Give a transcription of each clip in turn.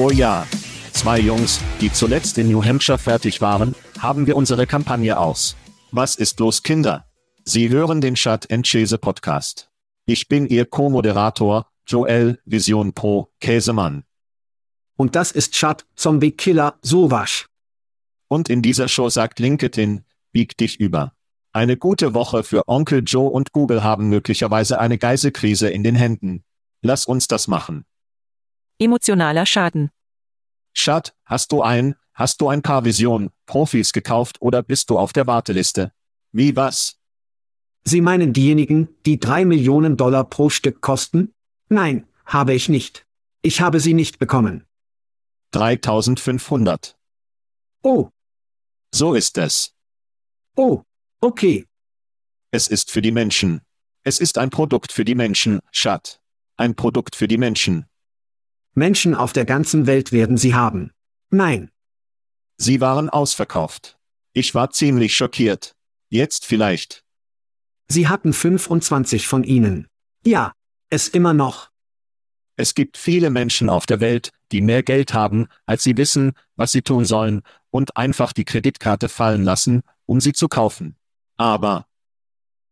Oh ja. Zwei Jungs, die zuletzt in New Hampshire fertig waren, haben wir unsere Kampagne aus. Was ist los, Kinder? Sie hören den Chat Chase Podcast. Ich bin Ihr Co-Moderator, Joel Vision Pro Käsemann. Und das ist Chat Zombie Killer Sowasch. Und in dieser Show sagt LinkedIn, bieg dich über. Eine gute Woche für Onkel Joe und Google haben möglicherweise eine Geiselkrise in den Händen. Lass uns das machen. Emotionaler Schaden. Schat, hast du ein, hast du ein paar Vision, Profis gekauft oder bist du auf der Warteliste? Wie was? Sie meinen diejenigen, die drei Millionen Dollar pro Stück kosten? Nein, habe ich nicht. Ich habe sie nicht bekommen. 3500. Oh. So ist es. Oh, okay. Es ist für die Menschen. Es ist ein Produkt für die Menschen, Schat. Ein Produkt für die Menschen. Menschen auf der ganzen Welt werden sie haben. Nein. Sie waren ausverkauft. Ich war ziemlich schockiert. Jetzt vielleicht. Sie hatten 25 von ihnen. Ja, es immer noch. Es gibt viele Menschen auf der Welt, die mehr Geld haben, als sie wissen, was sie tun sollen, und einfach die Kreditkarte fallen lassen, um sie zu kaufen. Aber.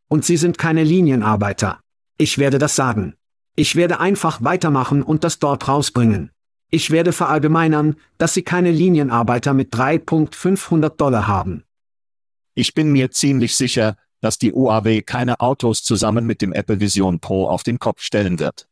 Und sie sind keine Linienarbeiter. Ich werde das sagen. Ich werde einfach weitermachen und das dort rausbringen. Ich werde verallgemeinern, dass Sie keine Linienarbeiter mit 3.500 Dollar haben. Ich bin mir ziemlich sicher, dass die UAW keine Autos zusammen mit dem Apple Vision Pro auf den Kopf stellen wird.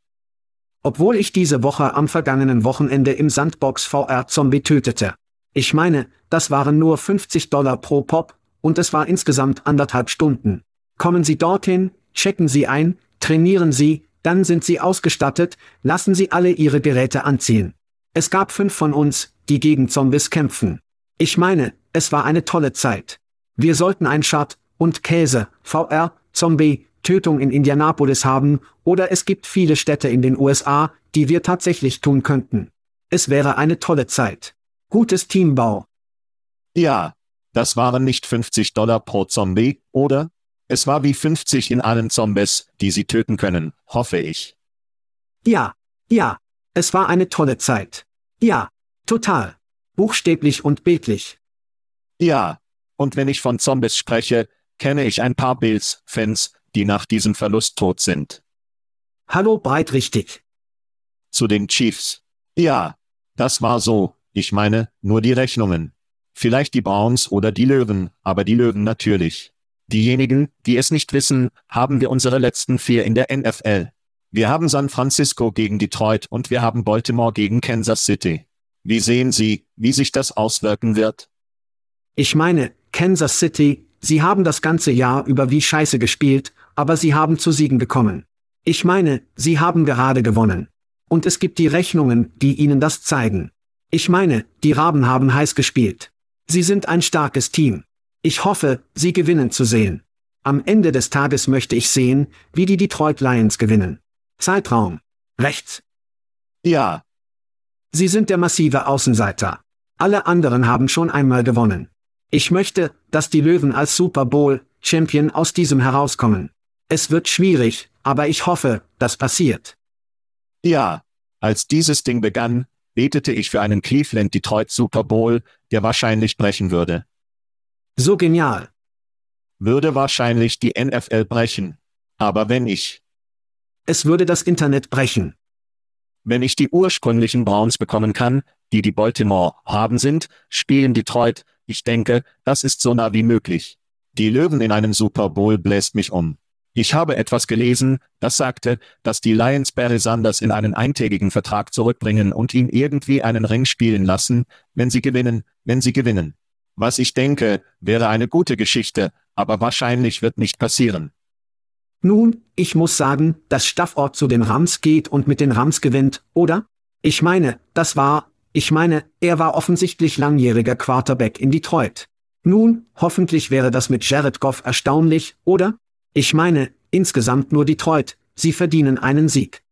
Obwohl ich diese Woche am vergangenen Wochenende im Sandbox VR Zombie tötete. Ich meine, das waren nur 50 Dollar pro Pop, und es war insgesamt anderthalb Stunden. Kommen Sie dorthin, checken Sie ein, trainieren Sie, dann sind sie ausgestattet, lassen sie alle ihre Geräte anziehen. Es gab fünf von uns, die gegen Zombies kämpfen. Ich meine, es war eine tolle Zeit. Wir sollten ein Schad und Käse, VR, Zombie, Tötung in Indianapolis haben, oder es gibt viele Städte in den USA, die wir tatsächlich tun könnten. Es wäre eine tolle Zeit. Gutes Teambau. Ja, das waren nicht 50 Dollar pro Zombie, oder? Es war wie 50 in allen Zombies, die sie töten können, hoffe ich. Ja, ja, es war eine tolle Zeit. Ja, total. Buchstäblich und bildlich. Ja, und wenn ich von Zombies spreche, kenne ich ein paar Bills-Fans, die nach diesem Verlust tot sind. Hallo breit richtig. Zu den Chiefs. Ja, das war so, ich meine, nur die Rechnungen. Vielleicht die Browns oder die Löwen, aber die Löwen natürlich. Diejenigen, die es nicht wissen, haben wir unsere letzten vier in der NFL. Wir haben San Francisco gegen Detroit und wir haben Baltimore gegen Kansas City. Wie sehen Sie, wie sich das auswirken wird? Ich meine, Kansas City, sie haben das ganze Jahr über wie scheiße gespielt, aber sie haben zu Siegen gekommen. Ich meine, sie haben gerade gewonnen. Und es gibt die Rechnungen, die ihnen das zeigen. Ich meine, die Raben haben heiß gespielt. Sie sind ein starkes Team. Ich hoffe, sie gewinnen zu sehen. Am Ende des Tages möchte ich sehen, wie die Detroit Lions gewinnen. Zeitraum. Rechts. Ja. Sie sind der massive Außenseiter. Alle anderen haben schon einmal gewonnen. Ich möchte, dass die Löwen als Super Bowl Champion aus diesem herauskommen. Es wird schwierig, aber ich hoffe, das passiert. Ja. Als dieses Ding begann, betete ich für einen Cleveland Detroit Super Bowl, der wahrscheinlich brechen würde. So genial. Würde wahrscheinlich die NFL brechen. Aber wenn ich. Es würde das Internet brechen. Wenn ich die ursprünglichen Browns bekommen kann, die die Baltimore haben sind, spielen Detroit, ich denke, das ist so nah wie möglich. Die Löwen in einem Super Bowl bläst mich um. Ich habe etwas gelesen, das sagte, dass die Lions Barry Sanders in einen eintägigen Vertrag zurückbringen und ihn irgendwie einen Ring spielen lassen, wenn sie gewinnen, wenn sie gewinnen. Was ich denke, wäre eine gute Geschichte, aber wahrscheinlich wird nicht passieren. Nun, ich muss sagen, dass Stafford zu den Rams geht und mit den Rams gewinnt, oder? Ich meine, das war, ich meine, er war offensichtlich langjähriger Quarterback in Detroit. Nun, hoffentlich wäre das mit Jared Goff erstaunlich, oder? Ich meine, insgesamt nur Detroit, sie verdienen einen Sieg.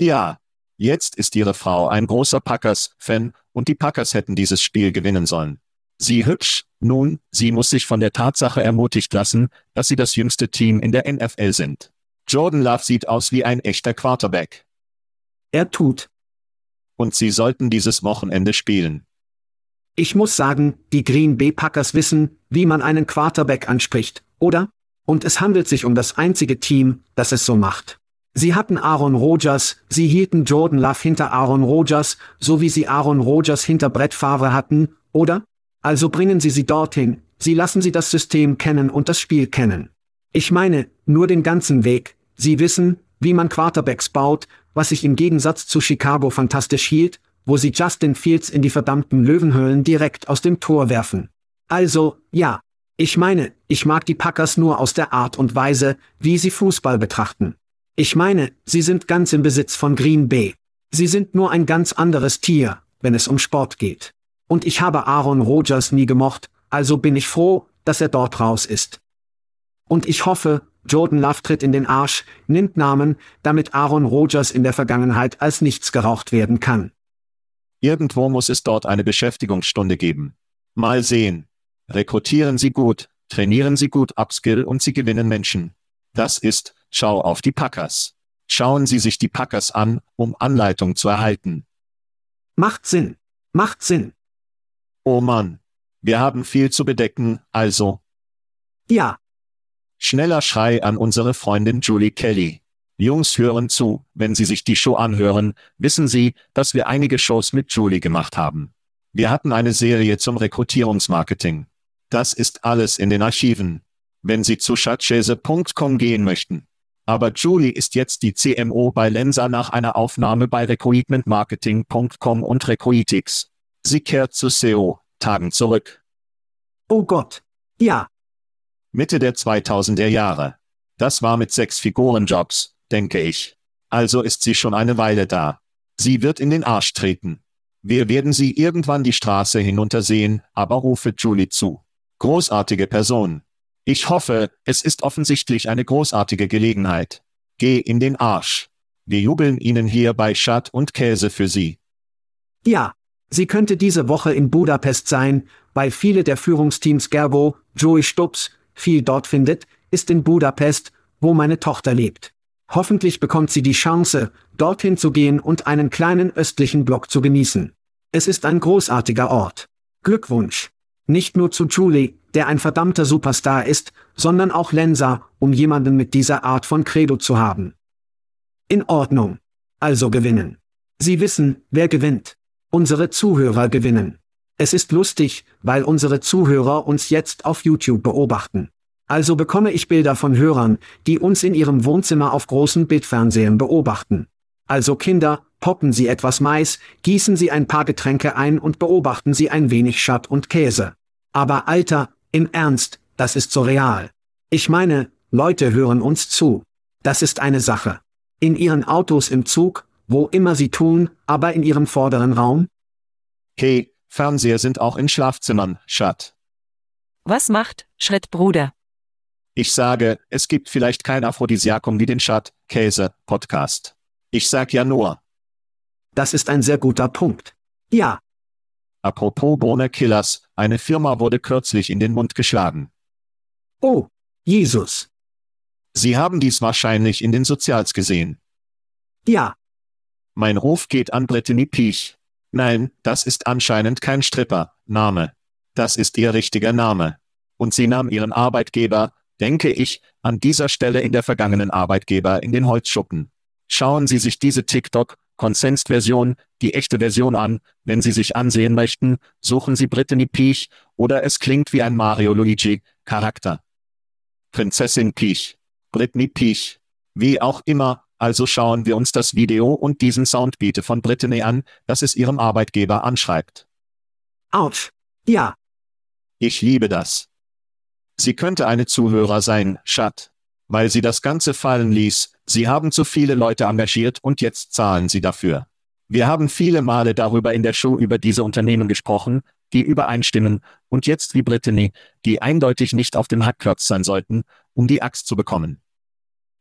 Ja, jetzt ist ihre Frau ein großer Packers-Fan, und die Packers hätten dieses Spiel gewinnen sollen. Sie hübsch, nun, sie muss sich von der Tatsache ermutigt lassen, dass sie das jüngste Team in der NFL sind. Jordan Love sieht aus wie ein echter Quarterback. Er tut. Und sie sollten dieses Wochenende spielen. Ich muss sagen, die Green Bay Packers wissen, wie man einen Quarterback anspricht, oder? Und es handelt sich um das einzige Team, das es so macht. Sie hatten Aaron Rodgers, sie hielten Jordan Love hinter Aaron Rodgers, so wie sie Aaron Rodgers hinter Brett Favre hatten, oder? Also bringen Sie sie dorthin, Sie lassen sie das System kennen und das Spiel kennen. Ich meine, nur den ganzen Weg, Sie wissen, wie man Quarterbacks baut, was ich im Gegensatz zu Chicago fantastisch hielt, wo sie Justin Fields in die verdammten Löwenhöhlen direkt aus dem Tor werfen. Also, ja, ich meine, ich mag die Packers nur aus der Art und Weise, wie sie Fußball betrachten. Ich meine, sie sind ganz im Besitz von Green Bay. Sie sind nur ein ganz anderes Tier, wenn es um Sport geht. Und ich habe Aaron Rodgers nie gemocht, also bin ich froh, dass er dort raus ist. Und ich hoffe, Jordan Love tritt in den Arsch, nimmt Namen, damit Aaron Rodgers in der Vergangenheit als nichts geraucht werden kann. Irgendwo muss es dort eine Beschäftigungsstunde geben. Mal sehen. Rekrutieren Sie gut, trainieren Sie gut Upskill und Sie gewinnen Menschen. Das ist, schau auf die Packers. Schauen Sie sich die Packers an, um Anleitung zu erhalten. Macht Sinn. Macht Sinn. Oh Mann. Wir haben viel zu bedecken, also. Ja. Schneller Schrei an unsere Freundin Julie Kelly. Jungs hören zu, wenn Sie sich die Show anhören, wissen Sie, dass wir einige Shows mit Julie gemacht haben. Wir hatten eine Serie zum Rekrutierungsmarketing. Das ist alles in den Archiven. Wenn Sie zu chatchese.com gehen möchten. Aber Julie ist jetzt die CMO bei Lensa nach einer Aufnahme bei recruitmentmarketing.com und Recruitix. Sie kehrt zu SEO-Tagen zurück. Oh Gott. Ja. Mitte der 2000er Jahre. Das war mit sechs Figurenjobs, denke ich. Also ist sie schon eine Weile da. Sie wird in den Arsch treten. Wir werden sie irgendwann die Straße hinuntersehen, aber rufe Julie zu. Großartige Person. Ich hoffe, es ist offensichtlich eine großartige Gelegenheit. Geh in den Arsch. Wir jubeln Ihnen hier bei Schatt und Käse für Sie. Ja. Sie könnte diese Woche in Budapest sein, weil viele der Führungsteams Gerbo, Joey Stubbs, viel dort findet, ist in Budapest, wo meine Tochter lebt. Hoffentlich bekommt sie die Chance, dorthin zu gehen und einen kleinen östlichen Block zu genießen. Es ist ein großartiger Ort. Glückwunsch. Nicht nur zu Julie, der ein verdammter Superstar ist, sondern auch Lensa, um jemanden mit dieser Art von Credo zu haben. In Ordnung. Also gewinnen. Sie wissen, wer gewinnt. Unsere Zuhörer gewinnen. Es ist lustig, weil unsere Zuhörer uns jetzt auf YouTube beobachten. Also bekomme ich Bilder von Hörern, die uns in ihrem Wohnzimmer auf großen Bildfernsehen beobachten. Also Kinder, poppen Sie etwas Mais, gießen Sie ein paar Getränke ein und beobachten Sie ein wenig Schatt und Käse. Aber Alter, im Ernst, das ist so real. Ich meine, Leute hören uns zu. Das ist eine Sache. In ihren Autos im Zug, wo immer sie tun, aber in ihrem vorderen Raum? Hey, Fernseher sind auch in Schlafzimmern, Schat. Was macht, Schritt Bruder? Ich sage, es gibt vielleicht kein Aphrodisiakum wie den Schat, Käse, Podcast. Ich sag ja nur. Das ist ein sehr guter Punkt. Ja. Apropos Bohne Killers, eine Firma wurde kürzlich in den Mund geschlagen. Oh, Jesus. Sie haben dies wahrscheinlich in den Sozials gesehen. Ja. Mein Ruf geht an Brittany Piech. Nein, das ist anscheinend kein Stripper, Name. Das ist ihr richtiger Name. Und sie nahm ihren Arbeitgeber, denke ich, an dieser Stelle in der vergangenen Arbeitgeber in den Holzschuppen. Schauen Sie sich diese TikTok, Consensed-Version, die echte Version an, wenn Sie sich ansehen möchten, suchen Sie Brittany Peach, oder es klingt wie ein Mario Luigi, Charakter. Prinzessin Peach. Brittany Peach. Wie auch immer, also schauen wir uns das Video und diesen Soundbeat von Brittany an, das es ihrem Arbeitgeber anschreibt. Autsch. Ja. Ich liebe das. Sie könnte eine Zuhörer sein, Schat. Weil sie das Ganze fallen ließ, sie haben zu viele Leute engagiert und jetzt zahlen sie dafür. Wir haben viele Male darüber in der Show über diese Unternehmen gesprochen, die übereinstimmen, und jetzt wie Brittany, die eindeutig nicht auf dem Hackklotz sein sollten, um die Axt zu bekommen.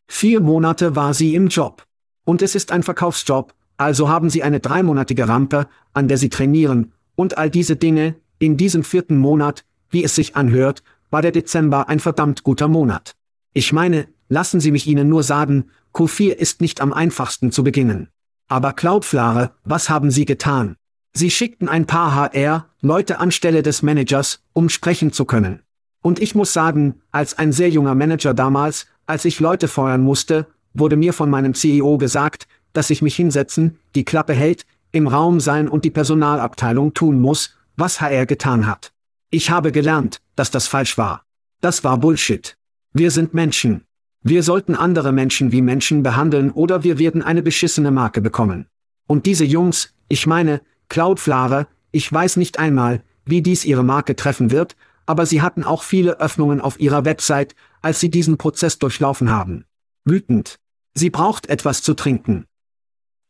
Vier Monate war sie im Job. Und es ist ein Verkaufsjob, also haben sie eine dreimonatige Rampe, an der sie trainieren, und all diese Dinge, in diesem vierten Monat, wie es sich anhört, war der Dezember ein verdammt guter Monat. Ich meine, lassen Sie mich Ihnen nur sagen, Q4 ist nicht am einfachsten zu beginnen. Aber Cloudflare, was haben Sie getan? Sie schickten ein paar HR-Leute anstelle des Managers, um sprechen zu können. Und ich muss sagen, als ein sehr junger Manager damals, als ich Leute feuern musste, wurde mir von meinem CEO gesagt, dass ich mich hinsetzen, die Klappe hält, im Raum sein und die Personalabteilung tun muss, was HR getan hat. Ich habe gelernt, dass das falsch war. Das war Bullshit. Wir sind Menschen. Wir sollten andere Menschen wie Menschen behandeln oder wir werden eine beschissene Marke bekommen. Und diese Jungs, ich meine, Cloudflare, ich weiß nicht einmal, wie dies ihre Marke treffen wird, aber sie hatten auch viele Öffnungen auf ihrer Website, als sie diesen Prozess durchlaufen haben. Wütend. Sie braucht etwas zu trinken.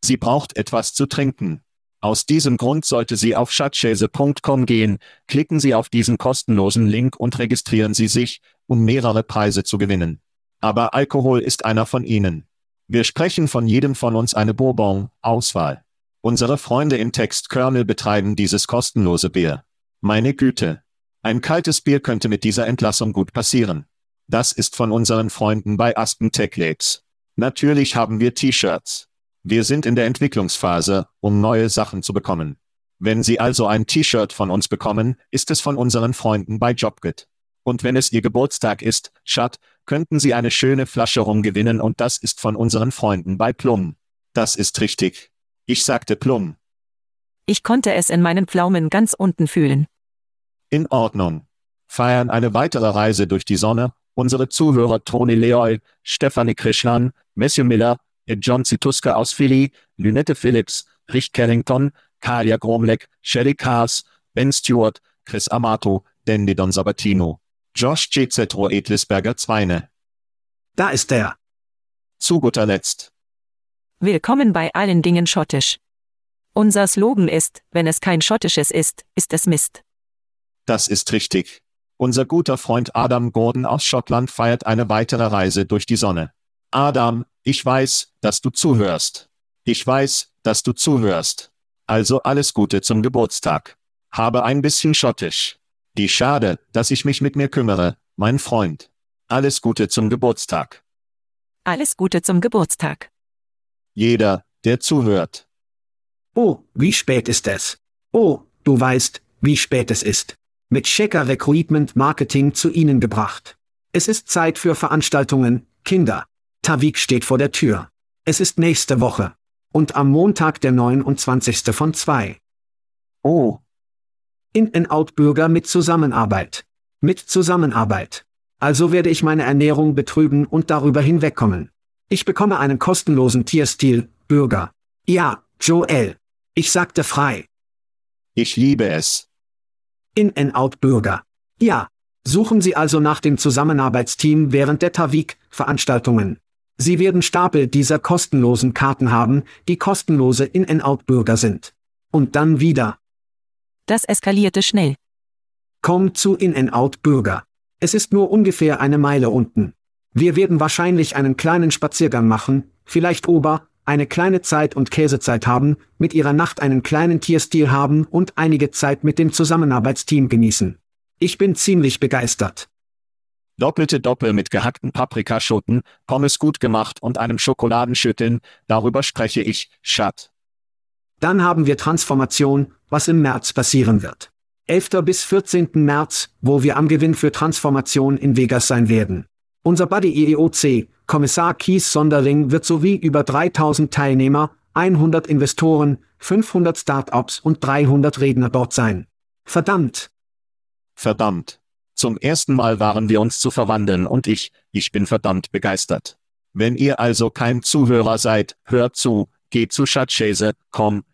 Sie braucht etwas zu trinken. Aus diesem Grund sollte sie auf schatzschäse.com gehen, klicken Sie auf diesen kostenlosen Link und registrieren Sie sich, um mehrere Preise zu gewinnen. Aber Alkohol ist einer von ihnen. Wir sprechen von jedem von uns eine Bourbon-Auswahl. Unsere Freunde im Textkernel betreiben dieses kostenlose Bier. Meine Güte. Ein kaltes Bier könnte mit dieser Entlassung gut passieren. Das ist von unseren Freunden bei Aspen Tech Labs. Natürlich haben wir T-Shirts. Wir sind in der Entwicklungsphase, um neue Sachen zu bekommen. Wenn Sie also ein T-Shirt von uns bekommen, ist es von unseren Freunden bei JobGit. Und wenn es Ihr Geburtstag ist, Schat, könnten Sie eine schöne Flasche Rum gewinnen und das ist von unseren Freunden bei Plum. Das ist richtig. Ich sagte Plum. Ich konnte es in meinen Pflaumen ganz unten fühlen. In Ordnung. Feiern eine weitere Reise durch die Sonne. Unsere Zuhörer Tony Leoy, Stephanie Krishnan, Matthew Miller, John Zituska aus Philly, Lynette Phillips, Rich Carrington, Kalia Gromlek, Shelly Cars, Ben Stewart, Chris Amato, Dandy Don Sabatino. Josh J. Zetro Edlisberger Zweine. Da ist er. Zu guter Letzt. Willkommen bei allen Dingen schottisch. Unser Slogan ist, wenn es kein schottisches ist, ist es Mist. Das ist richtig. Unser guter Freund Adam Gordon aus Schottland feiert eine weitere Reise durch die Sonne. Adam, ich weiß, dass du zuhörst. Ich weiß, dass du zuhörst. Also alles Gute zum Geburtstag. Habe ein bisschen schottisch. Die schade, dass ich mich mit mir kümmere, mein Freund. Alles Gute zum Geburtstag. Alles Gute zum Geburtstag. Jeder, der zuhört. Oh, wie spät ist es? Oh, du weißt, wie spät es ist. Mit Checker Recruitment Marketing zu Ihnen gebracht. Es ist Zeit für Veranstaltungen, Kinder. Tavik steht vor der Tür. Es ist nächste Woche. Und am Montag der 29. von 2. Oh, In-and-out-Bürger mit Zusammenarbeit. Mit Zusammenarbeit. Also werde ich meine Ernährung betrüben und darüber hinwegkommen. Ich bekomme einen kostenlosen Tierstil, Bürger. Ja, Joel. Ich sagte frei. ich liebe es. In-and-out-Bürger. Ja. Suchen Sie also nach dem Zusammenarbeitsteam während der Tavik-Veranstaltungen. Sie werden Stapel dieser kostenlosen Karten haben, die kostenlose In-and-out-Bürger sind. Und dann wieder. Das eskalierte schnell. Komm zu In-and-out-Bürger. Es ist nur ungefähr eine Meile unten. Wir werden wahrscheinlich einen kleinen Spaziergang machen, vielleicht Ober, eine kleine Zeit und Käsezeit haben, mit ihrer Nacht einen kleinen Tierstil haben und einige Zeit mit dem Zusammenarbeitsteam genießen. Ich bin ziemlich begeistert. Doppelte Doppel mit gehackten Paprikaschoten, Pommes gut gemacht und einem Schokoladenschütteln, darüber spreche ich, Schat. Dann haben wir Transformation, was im März passieren wird. 11. bis 14. März, wo wir am Gewinn für Transformation in Vegas sein werden. Unser Buddy EEOC, Kommissar Kies Sonderling wird sowie über 3000 Teilnehmer, 100 Investoren, 500 Startups und 300 Redner dort sein. Verdammt! Verdammt. Zum ersten Mal waren wir uns zu verwandeln und ich, ich bin verdammt begeistert. Wenn ihr also kein Zuhörer seid, hört zu, geht zu Schatzschäse,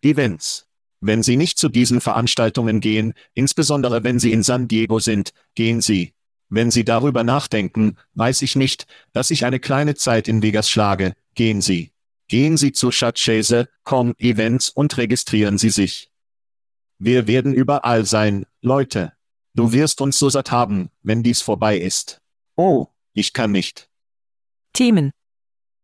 Events. Wenn Sie nicht zu diesen Veranstaltungen gehen, insbesondere wenn Sie in San Diego sind, gehen Sie. Wenn Sie darüber nachdenken, weiß ich nicht, dass ich eine kleine Zeit in Vegas schlage, gehen Sie. Gehen Sie zu Schatzschäse, komm, Events und registrieren Sie sich. Wir werden überall sein, Leute. Du wirst uns so satt haben, wenn dies vorbei ist. Oh, ich kann nicht. Themen.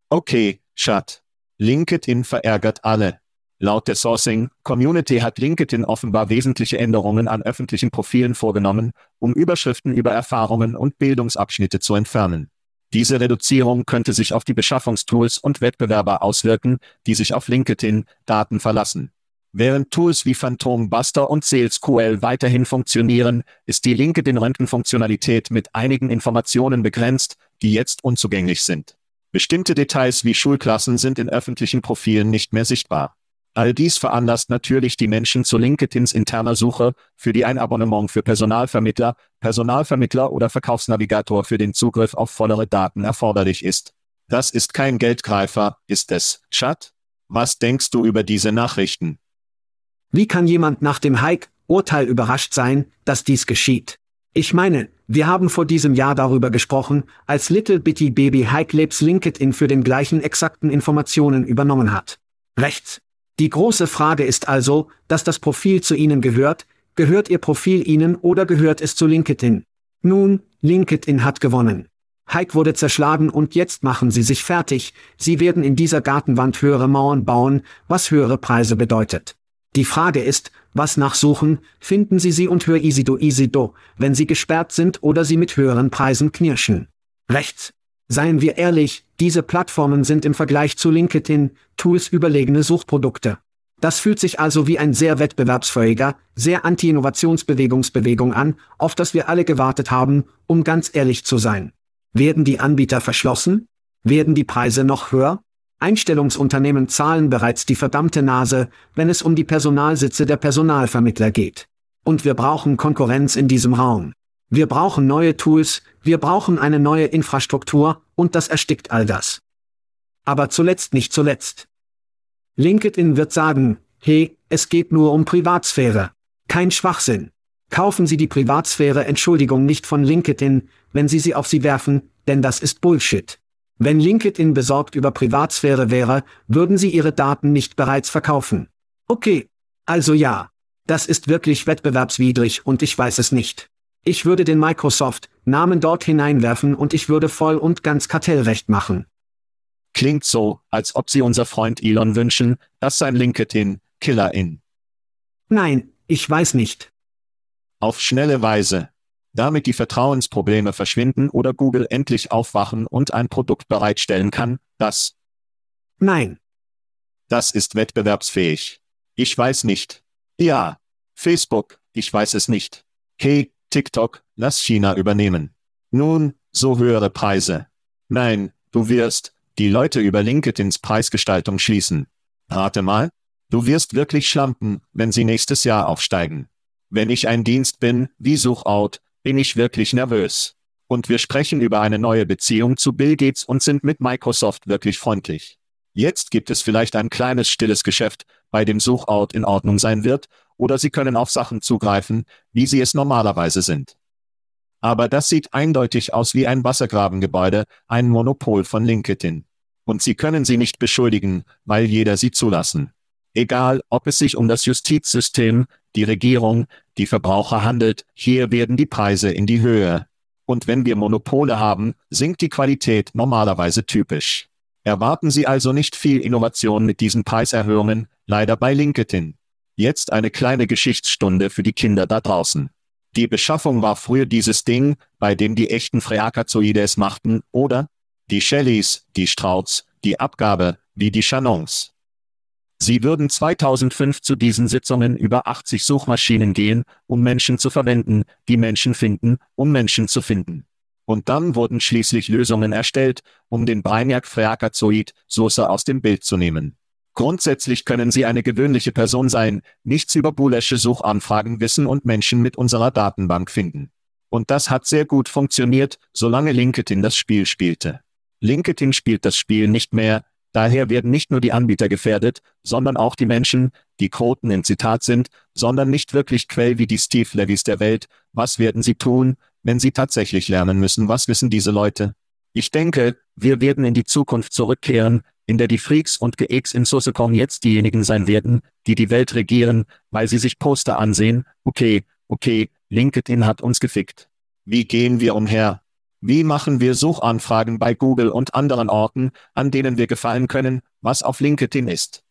Okay, Schat. LinkedIn verärgert alle. Laut der Sourcing Community hat LinkedIn offenbar wesentliche Änderungen an öffentlichen Profilen vorgenommen, um Überschriften über Erfahrungen und Bildungsabschnitte zu entfernen. Diese Reduzierung könnte sich auf die Beschaffungstools und Wettbewerber auswirken, die sich auf LinkedIn-Daten verlassen. Während Tools wie Phantom Buster und SalesQL weiterhin funktionieren, ist die LinkedIn-Röntgenfunktionalität mit einigen Informationen begrenzt, die jetzt unzugänglich sind. Bestimmte Details wie Schulklassen sind in öffentlichen Profilen nicht mehr sichtbar. All dies veranlasst natürlich die Menschen zu LinkedIns interner Suche, für die ein Abonnement für Personalvermittler, Personalvermittler oder Verkaufsnavigator für den Zugriff auf vollere Daten erforderlich ist. Das ist kein Geldgreifer, ist es, Chat? Was denkst du über diese Nachrichten? Wie kann jemand nach dem Hike-Urteil überrascht sein, dass dies geschieht? Ich meine, wir haben vor diesem Jahr darüber gesprochen, als Little Bitty Baby Hike Labs LinkedIn für den gleichen exakten Informationen übernommen hat. Rechts. Die große Frage ist also, dass das Profil zu Ihnen gehört, gehört Ihr Profil Ihnen oder gehört es zu LinkedIn? Nun, LinkedIn hat gewonnen. Hike wurde zerschlagen und jetzt machen Sie sich fertig, Sie werden in dieser Gartenwand höhere Mauern bauen, was höhere Preise bedeutet. Die Frage ist, was nachsuchen, finden Sie sie und hör Isido Isido, wenn sie gesperrt sind oder sie mit höheren Preisen knirschen. Rechts. Seien wir ehrlich, diese Plattformen sind im Vergleich zu LinkedIn, Tools überlegene Suchprodukte. Das fühlt sich also wie ein sehr wettbewerbsfähiger, sehr Anti-Innovationsbewegungsbewegung an, auf das wir alle gewartet haben, um ganz ehrlich zu sein. Werden die Anbieter verschlossen? Werden die Preise noch höher? Einstellungsunternehmen zahlen bereits die verdammte Nase, wenn es um die Personalsitze der Personalvermittler geht. Und wir brauchen Konkurrenz in diesem Raum. Wir brauchen neue Tools, wir brauchen eine neue Infrastruktur, und das erstickt all das. Aber zuletzt nicht zuletzt. LinkedIn wird sagen, hey, es geht nur um Privatsphäre. Kein Schwachsinn. Kaufen Sie die Privatsphäre Entschuldigung nicht von LinkedIn, wenn Sie sie auf sie werfen, denn das ist Bullshit. Wenn LinkedIn besorgt über Privatsphäre wäre, würden sie ihre Daten nicht bereits verkaufen. Okay. Also ja. Das ist wirklich wettbewerbswidrig und ich weiß es nicht. Ich würde den Microsoft-Namen dort hineinwerfen und ich würde voll und ganz Kartellrecht machen. Klingt so, als ob Sie unser Freund Elon wünschen, dass sein LinkedIn Killer in. Nein, ich weiß nicht. Auf schnelle Weise. Damit die Vertrauensprobleme verschwinden oder Google endlich aufwachen und ein Produkt bereitstellen kann, das. Nein. Das ist wettbewerbsfähig. Ich weiß nicht. Ja. Facebook, ich weiß es nicht. Hey, TikTok, lass China übernehmen. Nun, so höhere Preise. Nein, du wirst die Leute über LinkedIns Preisgestaltung schließen. Rate mal, du wirst wirklich schlampen, wenn sie nächstes Jahr aufsteigen. Wenn ich ein Dienst bin, wie Suchout, bin ich wirklich nervös. Und wir sprechen über eine neue Beziehung zu Bill Gates und sind mit Microsoft wirklich freundlich. Jetzt gibt es vielleicht ein kleines stilles Geschäft, bei dem Suchort in Ordnung sein wird, oder Sie können auf Sachen zugreifen, wie sie es normalerweise sind. Aber das sieht eindeutig aus wie ein Wassergrabengebäude, ein Monopol von LinkedIn. Und Sie können sie nicht beschuldigen, weil jeder sie zulassen. Egal, ob es sich um das Justizsystem, die Regierung, die Verbraucher handelt, hier werden die Preise in die Höhe. Und wenn wir Monopole haben, sinkt die Qualität normalerweise typisch. Erwarten Sie also nicht viel Innovation mit diesen Preiserhöhungen, leider bei LinkedIn. Jetzt eine kleine Geschichtsstunde für die Kinder da draußen. Die Beschaffung war früher dieses Ding, bei dem die echten Freakazoide es machten, oder? Die Shelleys, die Strauts, die Abgabe, wie die Chanons. Sie würden 2005 zu diesen Sitzungen über 80 Suchmaschinen gehen, um Menschen zu verwenden, die Menschen finden, um Menschen zu finden. Und dann wurden schließlich Lösungen erstellt, um den Brainiac Freakazoid Soße aus dem Bild zu nehmen. Grundsätzlich können Sie eine gewöhnliche Person sein, nichts über Boolesche Suchanfragen wissen und Menschen mit unserer Datenbank finden. Und das hat sehr gut funktioniert, solange LinkedIn das Spiel spielte. LinkedIn spielt das Spiel nicht mehr, daher werden nicht nur die Anbieter gefährdet, sondern auch die Menschen, die Quoten in Zitat sind, sondern nicht wirklich Quell wie die Steve Levis der Welt. Was werden sie tun, wenn sie tatsächlich lernen müssen? Was wissen diese Leute? Ich denke, wir werden in die Zukunft zurückkehren, in der die Freaks und Geeks in Sosekon jetzt diejenigen sein werden, die die Welt regieren, weil sie sich Poster ansehen, okay, okay, LinkedIn hat uns gefickt. Wie gehen wir umher? Wie machen wir Suchanfragen bei Google und anderen Orten, an denen wir gefallen können, was auf LinkedIn ist?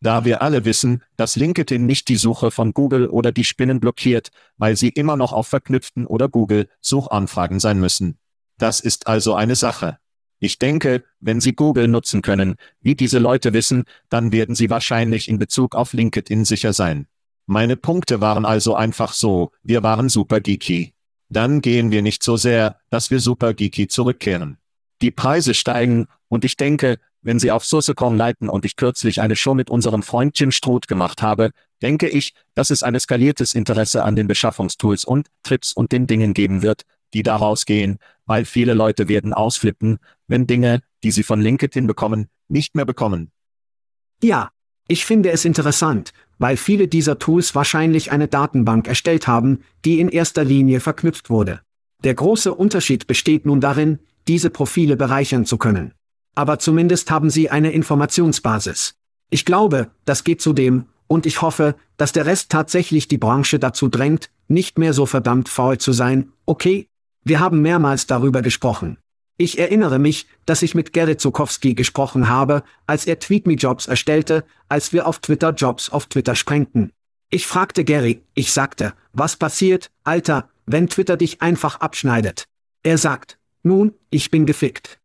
Da wir alle wissen, dass LinkedIn nicht die Suche von Google oder die Spinnen blockiert, weil sie immer noch auf verknüpften oder Google Suchanfragen sein müssen. Das ist also eine Sache. Ich denke, wenn Sie Google nutzen können, wie diese Leute wissen, dann werden Sie wahrscheinlich in Bezug auf LinkedIn sicher sein. Meine Punkte waren also einfach so, wir waren super geeky. Dann gehen wir nicht so sehr, dass wir super geeky zurückkehren. Die Preise steigen, und ich denke, wenn Sie auf Sourcecom leiten und ich kürzlich eine Show mit unserem Freund Jim Struth gemacht habe, denke ich, dass es ein eskaliertes Interesse an den Beschaffungstools und Trips und den Dingen geben wird, die daraus gehen, weil viele Leute werden ausflippen, wenn Dinge, die sie von LinkedIn bekommen, nicht mehr bekommen. Ja, ich finde es interessant, weil viele dieser Tools wahrscheinlich eine Datenbank erstellt haben, die in erster Linie verknüpft wurde. Der große Unterschied besteht nun darin, diese Profile bereichern zu können. Aber zumindest haben sie eine Informationsbasis. Ich glaube, das geht zudem, und ich hoffe, dass der Rest tatsächlich die Branche dazu drängt, nicht mehr so verdammt faul zu sein, okay? Wir haben mehrmals darüber gesprochen. Ich erinnere mich, dass ich mit Gerrit Zukowski gesprochen habe, als er TweetMe-Jobs erstellte, als wir auf Twitter Jobs auf Twitter sprengten. Ich fragte Gary, ich sagte, was passiert, Alter, wenn Twitter dich einfach abschneidet? Er sagt, nun, ich bin gefickt.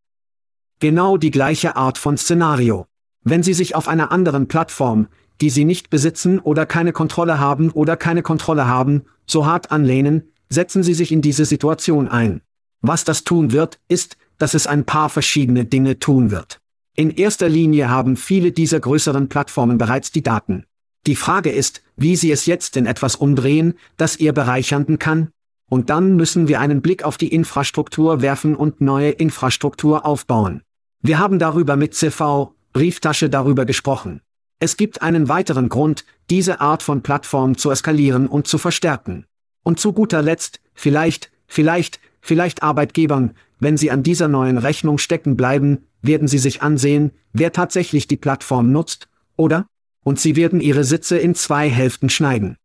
Genau die gleiche Art von Szenario. Wenn Sie sich auf einer anderen Plattform, die Sie nicht besitzen oder keine Kontrolle haben oder keine Kontrolle haben, so hart anlehnen, setzen Sie sich in diese Situation ein. Was das tun wird, ist, dass es ein paar verschiedene Dinge tun wird. In erster Linie haben viele dieser größeren Plattformen bereits die Daten. Die Frage ist, wie sie es jetzt in etwas umdrehen, das ihr bereichernden kann. Und dann müssen wir einen Blick auf die Infrastruktur werfen und neue Infrastruktur aufbauen. Wir haben darüber mit CV, Brieftasche darüber gesprochen. Es gibt einen weiteren Grund, diese Art von Plattform zu eskalieren und zu verstärken. Und zu guter Letzt, vielleicht, vielleicht, vielleicht Arbeitgebern, wenn sie an dieser neuen Rechnung stecken bleiben, werden sie sich ansehen, wer tatsächlich die Plattform nutzt, oder? Und sie werden ihre Sitze in zwei Hälften schneiden.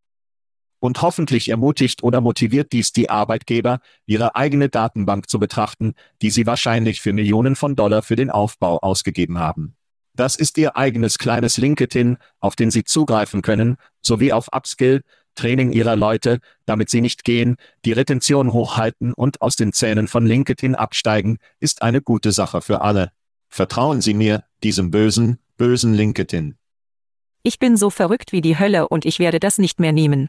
Und hoffentlich ermutigt oder motiviert dies die Arbeitgeber, ihre eigene Datenbank zu betrachten, die sie wahrscheinlich für Millionen von Dollar für den Aufbau ausgegeben haben. Das ist ihr eigenes kleines LinkedIn, auf den sie zugreifen können, sowie auf Upskill, Training ihrer Leute, damit sie nicht gehen, die Retention hochhalten und aus den Zähnen von LinkedIn absteigen, ist eine gute Sache für alle. Vertrauen Sie mir, diesem bösen, bösen LinkedIn. Ich bin so verrückt wie die Hölle und ich werde das nicht mehr nehmen.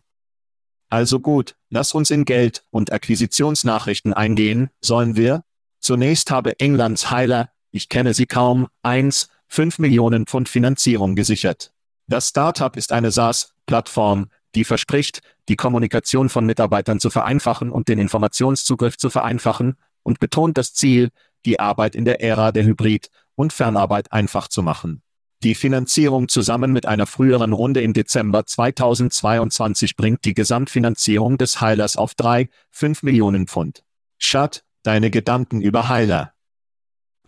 Also gut, lass uns in Geld- und Akquisitionsnachrichten eingehen, sollen wir? Zunächst habe Englands Heiler, ich kenne sie kaum, 1, 5 Millionen Pfund Finanzierung gesichert. Das Startup ist eine SaaS-Plattform, die verspricht, die Kommunikation von Mitarbeitern zu vereinfachen und den Informationszugriff zu vereinfachen und betont das Ziel, die Arbeit in der Ära der Hybrid- und Fernarbeit einfach zu machen. Die Finanzierung zusammen mit einer früheren Runde im Dezember 2022 bringt die Gesamtfinanzierung des Heilers auf 3, 5 Millionen Pfund. Schad, deine Gedanken über Heiler.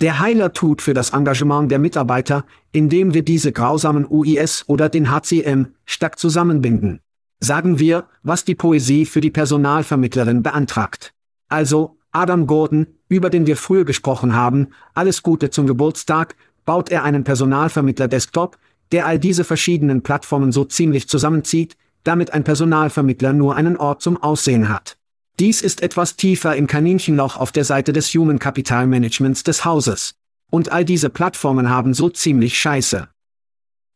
Der Heiler tut für das Engagement der Mitarbeiter, indem wir diese grausamen UIS oder den HCM stark zusammenbinden. Sagen wir, was die Poesie für die Personalvermittlerin beantragt. Also, Adam Gordon, über den wir früher gesprochen haben, alles Gute zum Geburtstag, baut er einen Personalvermittler-Desktop, der all diese verschiedenen Plattformen so ziemlich zusammenzieht, damit ein Personalvermittler nur einen Ort zum Aussehen hat. Dies ist etwas tiefer im Kaninchenloch auf der Seite des Human Capital Managements des Hauses. Und all diese Plattformen haben so ziemlich Scheiße.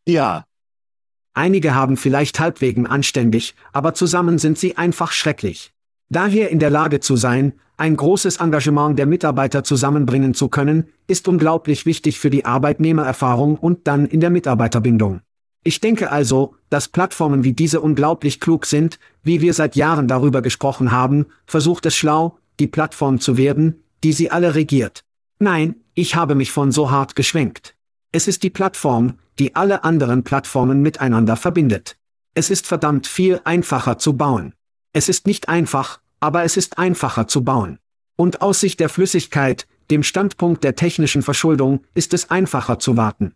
Ja. Einige haben vielleicht halbwegen anständig, aber zusammen sind sie einfach schrecklich. Daher in der Lage zu sein, ein großes Engagement der Mitarbeiter zusammenbringen zu können, ist unglaublich wichtig für die Arbeitnehmererfahrung und dann in der Mitarbeiterbindung. Ich denke also, dass Plattformen wie diese unglaublich klug sind, wie wir seit Jahren darüber gesprochen haben, versucht es schlau, die Plattform zu werden, die sie alle regiert. Nein, ich habe mich von so hart geschwenkt. Es ist die Plattform, die alle anderen Plattformen miteinander verbindet. Es ist verdammt viel einfacher zu bauen. Es ist nicht einfach, aber es ist einfacher zu bauen. Und aus Sicht der Flüssigkeit, dem Standpunkt der technischen Verschuldung, ist es einfacher zu warten.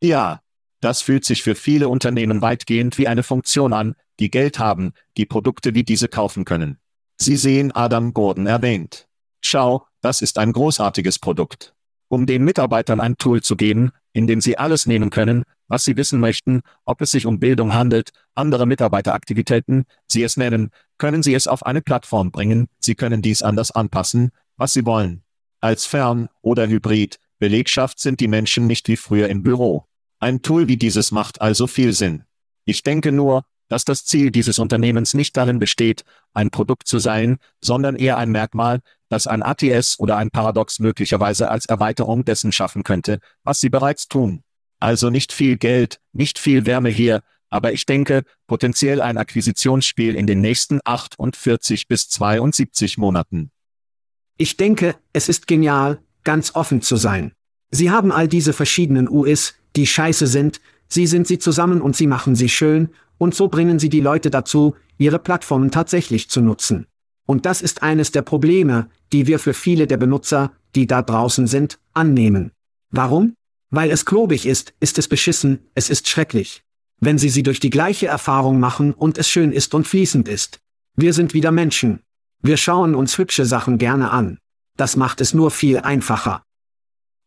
Ja, das fühlt sich für viele Unternehmen weitgehend wie eine Funktion an, die Geld haben, die Produkte wie diese kaufen können. Sie sehen Adam Gordon erwähnt. Schau, das ist ein großartiges Produkt. Um den Mitarbeitern ein Tool zu geben, in dem sie alles nehmen können, was sie wissen möchten, ob es sich um Bildung handelt, andere Mitarbeiteraktivitäten, sie es nennen, können sie es auf eine Plattform bringen, sie können dies anders anpassen, was sie wollen. Als Fern- oder Hybrid, Belegschaft sind die Menschen nicht wie früher im Büro. Ein Tool wie dieses macht also viel Sinn. Ich denke nur, dass das Ziel dieses Unternehmens nicht darin besteht, ein Produkt zu sein, sondern eher ein Merkmal, das ein ATS oder ein Paradox möglicherweise als Erweiterung dessen schaffen könnte, was sie bereits tun. Also nicht viel Geld, nicht viel Wärme hier, aber ich denke, potenziell ein Akquisitionsspiel in den nächsten 48 bis 72 Monaten. Ich denke, es ist genial, ganz offen zu sein. Sie haben all diese verschiedenen UIs, die scheiße sind, sie sind sie zusammen und sie machen sie schön, und so bringen sie die Leute dazu, ihre Plattformen tatsächlich zu nutzen. Und das ist eines der Probleme, die wir für viele der Benutzer, die da draußen sind, annehmen. Warum? Weil es klobig ist, ist es beschissen, es ist schrecklich. Wenn sie sie durch die gleiche Erfahrung machen und es schön ist und fließend ist. Wir sind wieder Menschen. Wir schauen uns hübsche Sachen gerne an. Das macht es nur viel einfacher.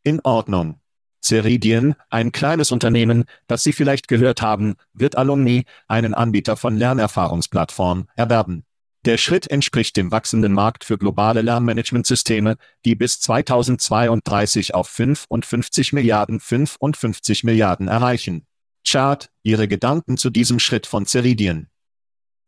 In Ordnung. Ceridian, ein kleines Unternehmen, das Sie vielleicht gehört haben, wird Alumni, einen Anbieter von Lernerfahrungsplattformen, erwerben. Der Schritt entspricht dem wachsenden Markt für globale Lernmanagementsysteme, die bis 2032 auf 55 Milliarden 55 Milliarden erreichen. Chart, Ihre Gedanken zu diesem Schritt von Ceridian.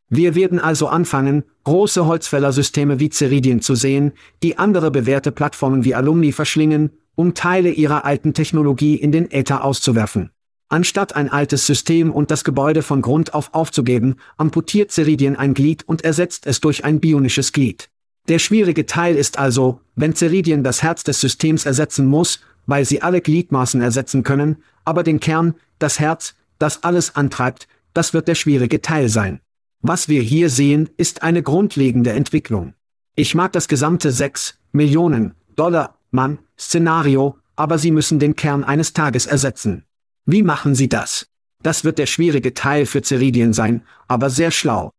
Wir werden also anfangen, große Holzfällersysteme wie Ceridian zu sehen, die andere bewährte Plattformen wie Alumni verschlingen, um Teile ihrer alten Technologie in den Äther auszuwerfen. Anstatt ein altes System und das Gebäude von Grund auf aufzugeben, amputiert Ceridian ein Glied und ersetzt es durch ein bionisches Glied. Der schwierige Teil ist also, wenn Ceridian das Herz des Systems ersetzen muss, weil sie alle Gliedmaßen ersetzen können, aber den Kern, das Herz, das alles antreibt, das wird der schwierige Teil sein. Was wir hier sehen, ist eine grundlegende Entwicklung. Ich mag das gesamte 6 Millionen Dollar Mann Szenario, aber Sie müssen den Kern eines Tages ersetzen. Wie machen Sie das? Das wird der schwierige Teil für Ceridien sein, aber sehr schlau.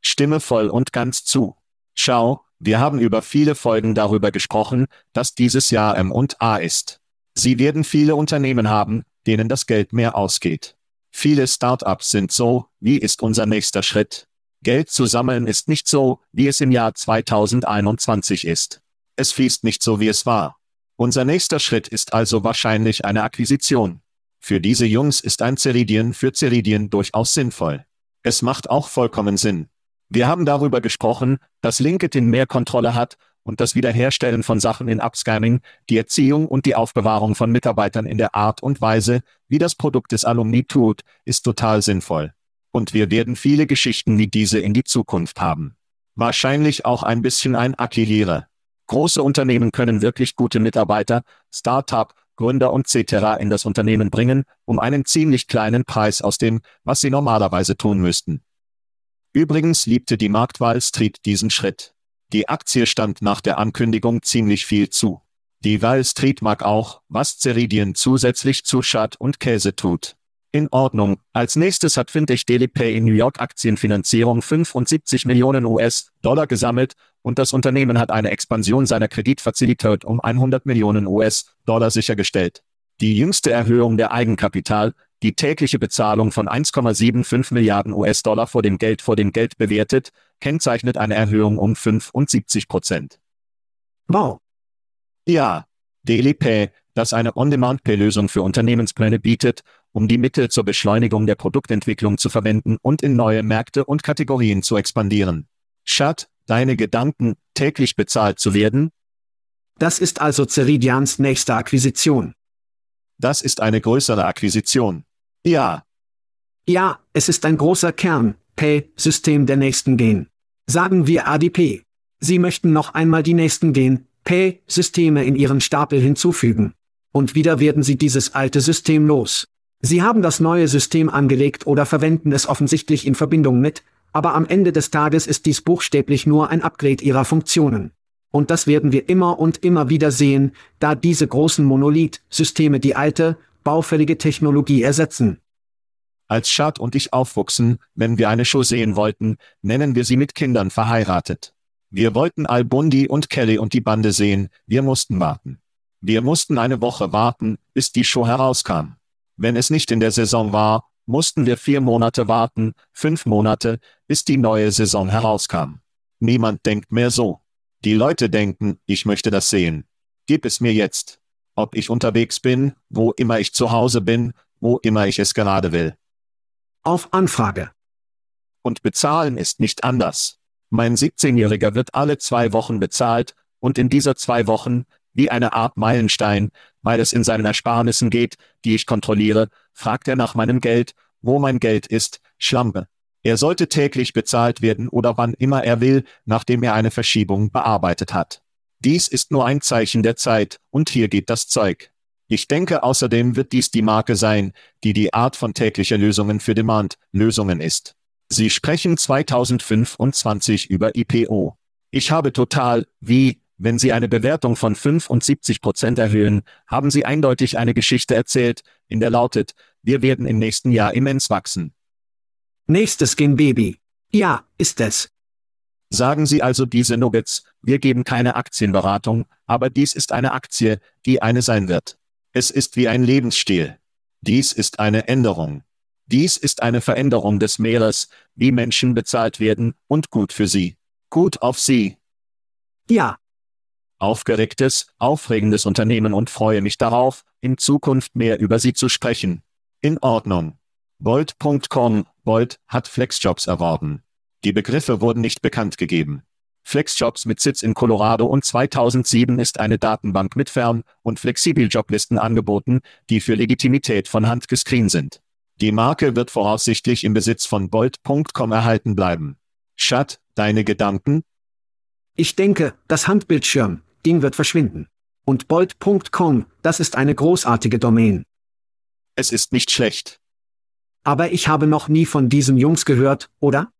Stimme voll und ganz zu. Schau, wir haben über viele Folgen darüber gesprochen, dass dieses Jahr M und A ist. Sie werden viele Unternehmen haben, denen das Geld mehr ausgeht. Viele Startups sind so, wie ist unser nächster Schritt? Geld zu sammeln ist nicht so, wie es im Jahr 2021 ist. Es fließt nicht so, wie es war. Unser nächster Schritt ist also wahrscheinlich eine Akquisition. Für diese Jungs ist ein Ceridien für Ceridien durchaus sinnvoll. Es macht auch vollkommen Sinn. Wir haben darüber gesprochen, dass LinkedIn mehr Kontrolle hat und das Wiederherstellen von Sachen in Upscamming, die Erziehung und die Aufbewahrung von Mitarbeitern in der Art und Weise, wie das Produkt des Alumni tut, ist total sinnvoll. Und wir werden viele Geschichten wie diese in die Zukunft haben. Wahrscheinlich auch ein bisschen ein Akquiriere. Große Unternehmen können wirklich gute Mitarbeiter, Startup, Gründer und etc. in das Unternehmen bringen, um einen ziemlich kleinen Preis aus dem, was sie normalerweise tun müssten. Übrigens liebte die Markt Wall Street diesen Schritt. Die Aktie stand nach der Ankündigung ziemlich viel zu. Die Wall Street mag auch, was Ceridien zusätzlich zu Schad und Käse tut. In Ordnung. Als nächstes hat Fintech DailyPay in New York Aktienfinanzierung 75 Millionen US-Dollar gesammelt und das Unternehmen hat eine Expansion seiner Kreditfazilität um 100 Millionen US-Dollar sichergestellt. Die jüngste Erhöhung der Eigenkapital, die tägliche Bezahlung von 1,75 Milliarden US-Dollar vor dem Geld vor dem Geld bewertet, kennzeichnet eine Erhöhung um 75 Prozent. Wow. Ja, DailyPay, das eine On-Demand-Pay-Lösung für Unternehmenspläne bietet, um die Mittel zur Beschleunigung der Produktentwicklung zu verwenden und in neue Märkte und Kategorien zu expandieren. Schad, deine Gedanken, täglich bezahlt zu werden? Das ist also Ceridians nächste Akquisition. Das ist eine größere Akquisition. Ja. Ja, es ist ein großer Kern, Pay-System der nächsten Gen. Sagen wir ADP. Sie möchten noch einmal die nächsten Gen, Pay-Systeme in ihren Stapel hinzufügen. Und wieder werden Sie dieses alte System los. Sie haben das neue System angelegt oder verwenden es offensichtlich in Verbindung mit, aber am Ende des Tages ist dies buchstäblich nur ein Upgrade ihrer Funktionen. Und das werden wir immer und immer wieder sehen, da diese großen Monolith-Systeme die alte, baufällige Technologie ersetzen. Als Schad und ich aufwuchsen, wenn wir eine Show sehen wollten, nennen wir sie mit Kindern verheiratet. Wir wollten Al Bundy und Kelly und die Bande sehen, wir mussten warten. Wir mussten eine Woche warten, bis die Show herauskam. Wenn es nicht in der Saison war, mussten wir vier Monate warten, fünf Monate, bis die neue Saison herauskam. Niemand denkt mehr so. Die Leute denken, ich möchte das sehen. Gib es mir jetzt. Ob ich unterwegs bin, wo immer ich zu Hause bin, wo immer ich es gerade will. Auf Anfrage. Und bezahlen ist nicht anders. Mein 17-Jähriger wird alle zwei Wochen bezahlt, und in dieser zwei Wochen, wie eine Art Meilenstein, weil es in seinen Ersparnissen geht, die ich kontrolliere, fragt er nach meinem Geld, wo mein Geld ist, Schlampe. Er sollte täglich bezahlt werden oder wann immer er will, nachdem er eine Verschiebung bearbeitet hat. Dies ist nur ein Zeichen der Zeit, und hier geht das Zeug. Ich denke außerdem wird dies die Marke sein, die die Art von täglicher Lösungen für Demand-Lösungen ist. Sie sprechen 2025 über IPO. Ich habe total, wie, wenn Sie eine Bewertung von 75 Prozent erhöhen, haben Sie eindeutig eine Geschichte erzählt, in der lautet, wir werden im nächsten Jahr immens wachsen. Nächstes Game Baby. Ja, ist es. Sagen Sie also diese Nuggets, wir geben keine Aktienberatung, aber dies ist eine Aktie, die eine sein wird. Es ist wie ein Lebensstil. Dies ist eine Änderung. Dies ist eine Veränderung des Meeres, wie Menschen bezahlt werden, und gut für sie. Gut auf sie. Ja, aufgeregtes, aufregendes Unternehmen und freue mich darauf, in Zukunft mehr über sie zu sprechen. In Ordnung. Bolt.com, Bolt hat Flexjobs erworben. Die Begriffe wurden nicht bekannt gegeben. Flexjobs mit Sitz in Colorado und 2007 ist eine Datenbank mit Fern- und Flexibeljoblisten angeboten, die für Legitimität von Hand gescreent sind. Die Marke wird voraussichtlich im Besitz von Bolt.com erhalten bleiben. Schat, deine Gedanken? Ich denke, das Handbildschirm, Ding wird verschwinden. Und Bolt.com, das ist eine großartige Domain. Es ist nicht schlecht. Aber ich habe noch nie von diesen Jungs gehört, oder?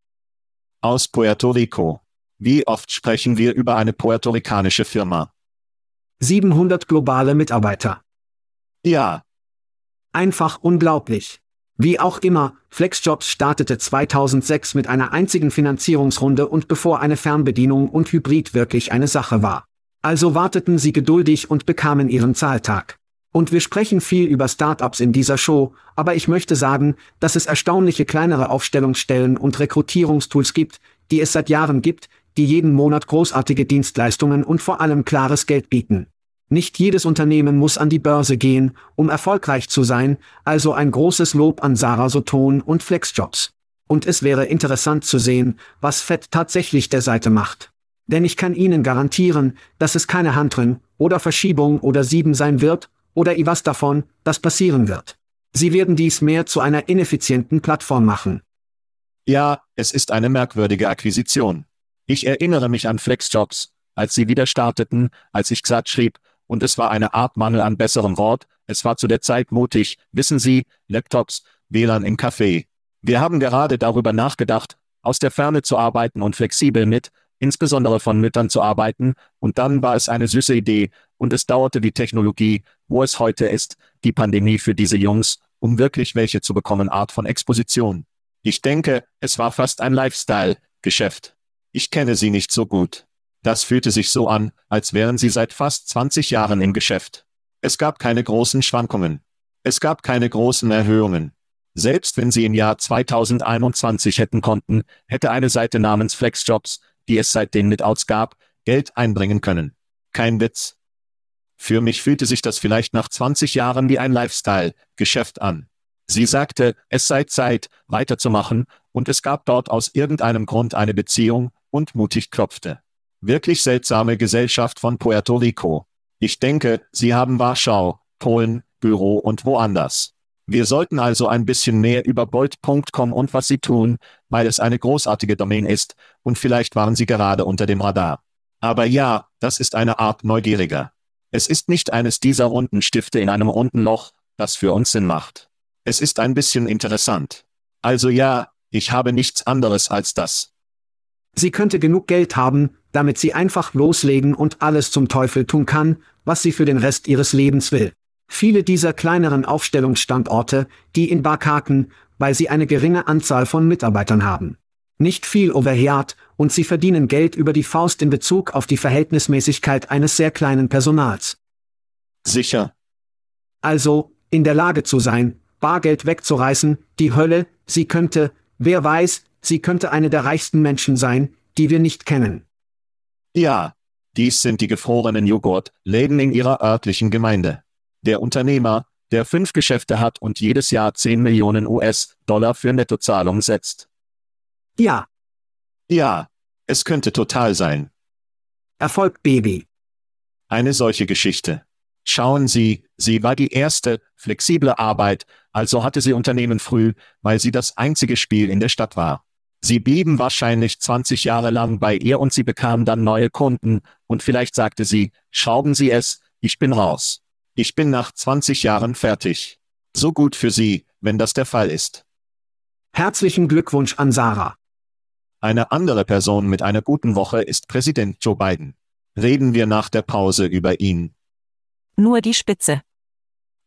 Aus Puerto Rico. Wie oft sprechen wir über eine puerto-ricanische Firma? 700 globale Mitarbeiter. Ja. Einfach unglaublich. Wie auch immer, FlexJobs startete 2006 mit einer einzigen Finanzierungsrunde und bevor eine Fernbedienung und Hybrid wirklich eine Sache war. Also warteten sie geduldig und bekamen ihren Zahltag. Und wir sprechen viel über Startups in dieser Show, aber ich möchte sagen, dass es erstaunliche kleinere Aufstellungsstellen und Rekrutierungstools gibt, die es seit Jahren gibt, die jeden Monat großartige Dienstleistungen und vor allem klares Geld bieten. Nicht jedes Unternehmen muss an die Börse gehen, um erfolgreich zu sein, also ein großes Lob an Sarah Soton und Flexjobs. Und es wäre interessant zu sehen, was Fett tatsächlich der Seite macht. Denn ich kann Ihnen garantieren, dass es keine Handring, oder Verschiebung oder Sieben sein wird, oder i was davon, das passieren wird. Sie werden dies mehr zu einer ineffizienten Plattform machen. Ja, es ist eine merkwürdige Akquisition. Ich erinnere mich an Flexjobs, als sie wieder starteten, als ich Xat schrieb, und es war eine Art Mangel an besserem Wort, es war zu der Zeit mutig, wissen Sie, Laptops, WLAN im Café. Wir haben gerade darüber nachgedacht, aus der Ferne zu arbeiten und flexibel mit, insbesondere von Müttern zu arbeiten, und dann war es eine süße Idee, und es dauerte die Technologie, wo es heute ist, die Pandemie für diese Jungs, um wirklich welche zu bekommen Art von Exposition. Ich denke, es war fast ein Lifestyle-Geschäft. Ich kenne sie nicht so gut. Das fühlte sich so an, als wären sie seit fast 20 Jahren im Geschäft. Es gab keine großen Schwankungen. Es gab keine großen Erhöhungen. Selbst wenn sie im Jahr 2021 hätten konnten, hätte eine Seite namens Flexjobs, die es seit den Midouts gab, Geld einbringen können. Kein Witz. Für mich fühlte sich das vielleicht nach 20 Jahren wie ein Lifestyle-Geschäft an. Sie sagte, es sei Zeit, weiterzumachen, und es gab dort aus irgendeinem Grund eine Beziehung, und mutig klopfte. Wirklich seltsame Gesellschaft von Puerto Rico. Ich denke, Sie haben Warschau, Polen, Büro und woanders. Wir sollten also ein bisschen mehr über Bolt.com und was Sie tun, weil es eine großartige Domain ist, und vielleicht waren Sie gerade unter dem Radar. Aber ja, das ist eine Art neugieriger. Es ist nicht eines dieser runden Stifte in einem runden Loch, das für uns Sinn macht. Es ist ein bisschen interessant. Also ja, ich habe nichts anderes als das. Sie könnte genug Geld haben, damit sie einfach loslegen und alles zum Teufel tun kann, was sie für den Rest ihres Lebens will. Viele dieser kleineren Aufstellungsstandorte, die in Barkaken, weil sie eine geringe Anzahl von Mitarbeitern haben. Nicht viel Overhead, und sie verdienen Geld über die Faust in Bezug auf die Verhältnismäßigkeit eines sehr kleinen Personals. Sicher. Also, in der Lage zu sein, Bargeld wegzureißen, die Hölle, sie könnte, wer weiß, sie könnte eine der reichsten Menschen sein, die wir nicht kennen. Ja, dies sind die gefrorenen Joghurt-Läden in ihrer örtlichen Gemeinde. Der Unternehmer, der fünf Geschäfte hat und jedes Jahr 10 Millionen US-Dollar für Nettozahlung setzt. Ja. Ja, es könnte total sein. Erfolg, Baby. Eine solche Geschichte. Schauen Sie, sie war die erste, flexible Arbeit, also hatte sie Unternehmen früh, weil sie das einzige Spiel in der Stadt war. Sie blieben wahrscheinlich 20 Jahre lang bei ihr und sie bekam dann neue Kunden, und vielleicht sagte sie, schrauben Sie es, ich bin raus. Ich bin nach 20 Jahren fertig. So gut für Sie, wenn das der Fall ist. Herzlichen Glückwunsch an Sarah. Eine andere Person mit einer guten Woche ist Präsident Joe Biden. Reden wir nach der Pause über ihn. Nur die Spitze.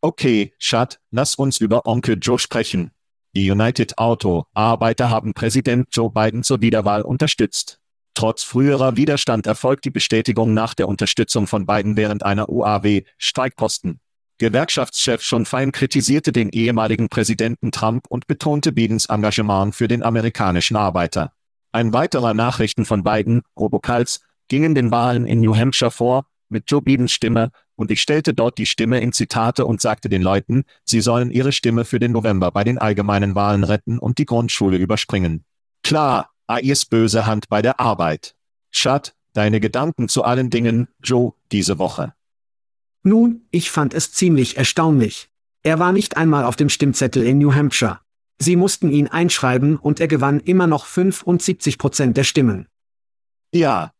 Okay, Schat, lass uns über Onkel Joe sprechen. Die United Auto Arbeiter haben Präsident Joe Biden zur Wiederwahl unterstützt. Trotz früherer Widerstand erfolgt die Bestätigung nach der Unterstützung von Biden während einer UAW-Streikposten. Gewerkschaftschef Sean Fein kritisierte den ehemaligen Präsidenten Trump und betonte Bidens Engagement für den amerikanischen Arbeiter. Ein weiterer Nachrichten von Biden, Robocalls, gingen den Wahlen in New Hampshire vor, mit Joe Bidens Stimme, und ich stellte dort die Stimme in Zitate und sagte den Leuten, sie sollen ihre Stimme für den November bei den allgemeinen Wahlen retten und die Grundschule überspringen. Klar, AIs böse Hand bei der Arbeit. Schat, deine Gedanken zu allen Dingen, Joe, diese Woche. Nun, ich fand es ziemlich erstaunlich. Er war nicht einmal auf dem Stimmzettel in New Hampshire. Sie mussten ihn einschreiben und er gewann immer noch 75 Prozent der Stimmen. Ja,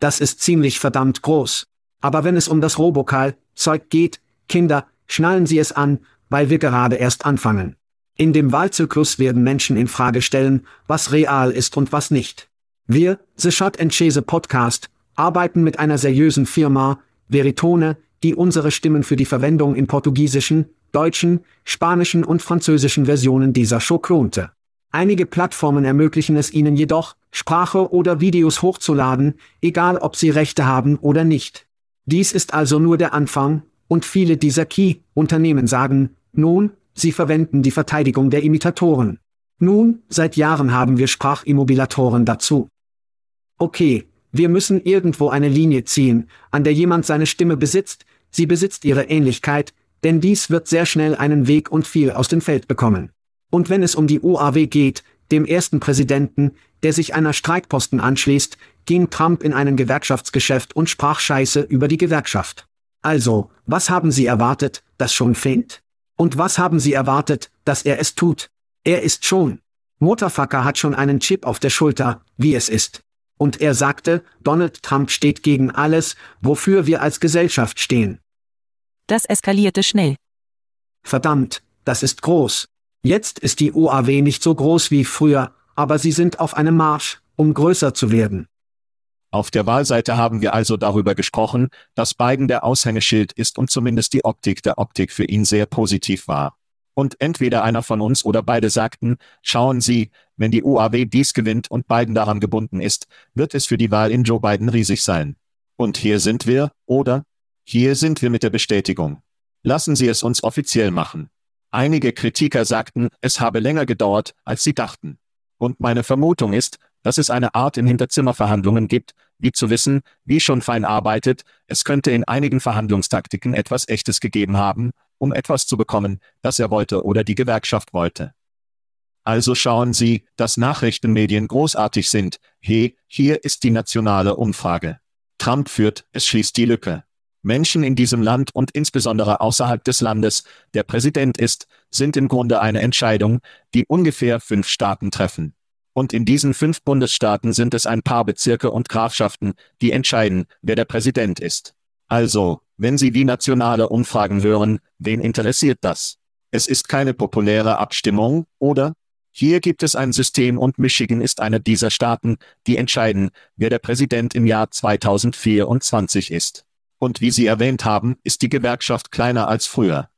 das ist ziemlich verdammt groß. Aber wenn es um das Robokal-Zeug geht, Kinder, schnallen Sie es an, weil wir gerade erst anfangen. In dem Wahlzyklus werden Menschen in Frage stellen, was real ist und was nicht. Wir, The Shot and Chase Podcast, arbeiten mit einer seriösen Firma, Veritone, die unsere Stimmen für die Verwendung in portugiesischen, deutschen, spanischen und französischen Versionen dieser Show klonte. Einige Plattformen ermöglichen es Ihnen jedoch, Sprache oder Videos hochzuladen, egal ob Sie Rechte haben oder nicht. Dies ist also nur der Anfang, und viele dieser Key-Unternehmen sagen, nun, sie verwenden die Verteidigung der Imitatoren. Nun, seit Jahren haben wir Sprachimmobilatoren dazu. Okay, wir müssen irgendwo eine Linie ziehen, an der jemand seine Stimme besitzt, sie besitzt ihre Ähnlichkeit, denn dies wird sehr schnell einen Weg und viel aus dem Feld bekommen. Und wenn es um die UAW geht, dem ersten Präsidenten, der sich einer Streikposten anschließt, ging Trump in ein Gewerkschaftsgeschäft und sprach Scheiße über die Gewerkschaft. Also, was haben Sie erwartet, das schon fängt? Und was haben Sie erwartet, dass er es tut? Er ist schon. Motherfucker hat schon einen Chip auf der Schulter, wie es ist. Und er sagte, Donald Trump steht gegen alles, wofür wir als Gesellschaft stehen. Das eskalierte schnell. Verdammt, das ist groß. Jetzt ist die UAW nicht so groß wie früher, aber sie sind auf einem Marsch, um größer zu werden. Auf der Wahlseite haben wir also darüber gesprochen, dass Biden der Aushängeschild ist und zumindest die Optik der Optik für ihn sehr positiv war. Und entweder einer von uns oder beide sagten, schauen Sie, wenn die UAW dies gewinnt und Biden daran gebunden ist, wird es für die Wahl in Joe Biden riesig sein. Und hier sind wir, oder? Hier sind wir mit der Bestätigung. Lassen Sie es uns offiziell machen. Einige Kritiker sagten, es habe länger gedauert, als sie dachten. Und meine Vermutung ist, dass es eine Art in Hinterzimmerverhandlungen gibt, wie zu wissen, wie schon fein arbeitet, es könnte in einigen Verhandlungstaktiken etwas Echtes gegeben haben, um etwas zu bekommen, das er wollte oder die Gewerkschaft wollte. Also schauen Sie, dass Nachrichtenmedien großartig sind. Hey, hier ist die nationale Umfrage. Trump führt, es schließt die Lücke. Menschen in diesem Land und insbesondere außerhalb des Landes, der Präsident ist, sind im Grunde eine Entscheidung, die ungefähr fünf Staaten treffen. Und in diesen fünf Bundesstaaten sind es ein paar Bezirke und Grafschaften, die entscheiden, wer der Präsident ist. Also, wenn Sie die nationale Umfragen hören, wen interessiert das? Es ist keine populäre Abstimmung, oder? Hier gibt es ein System und Michigan ist einer dieser Staaten, die entscheiden, wer der Präsident im Jahr 2024 ist. Und wie Sie erwähnt haben, ist die Gewerkschaft kleiner als früher.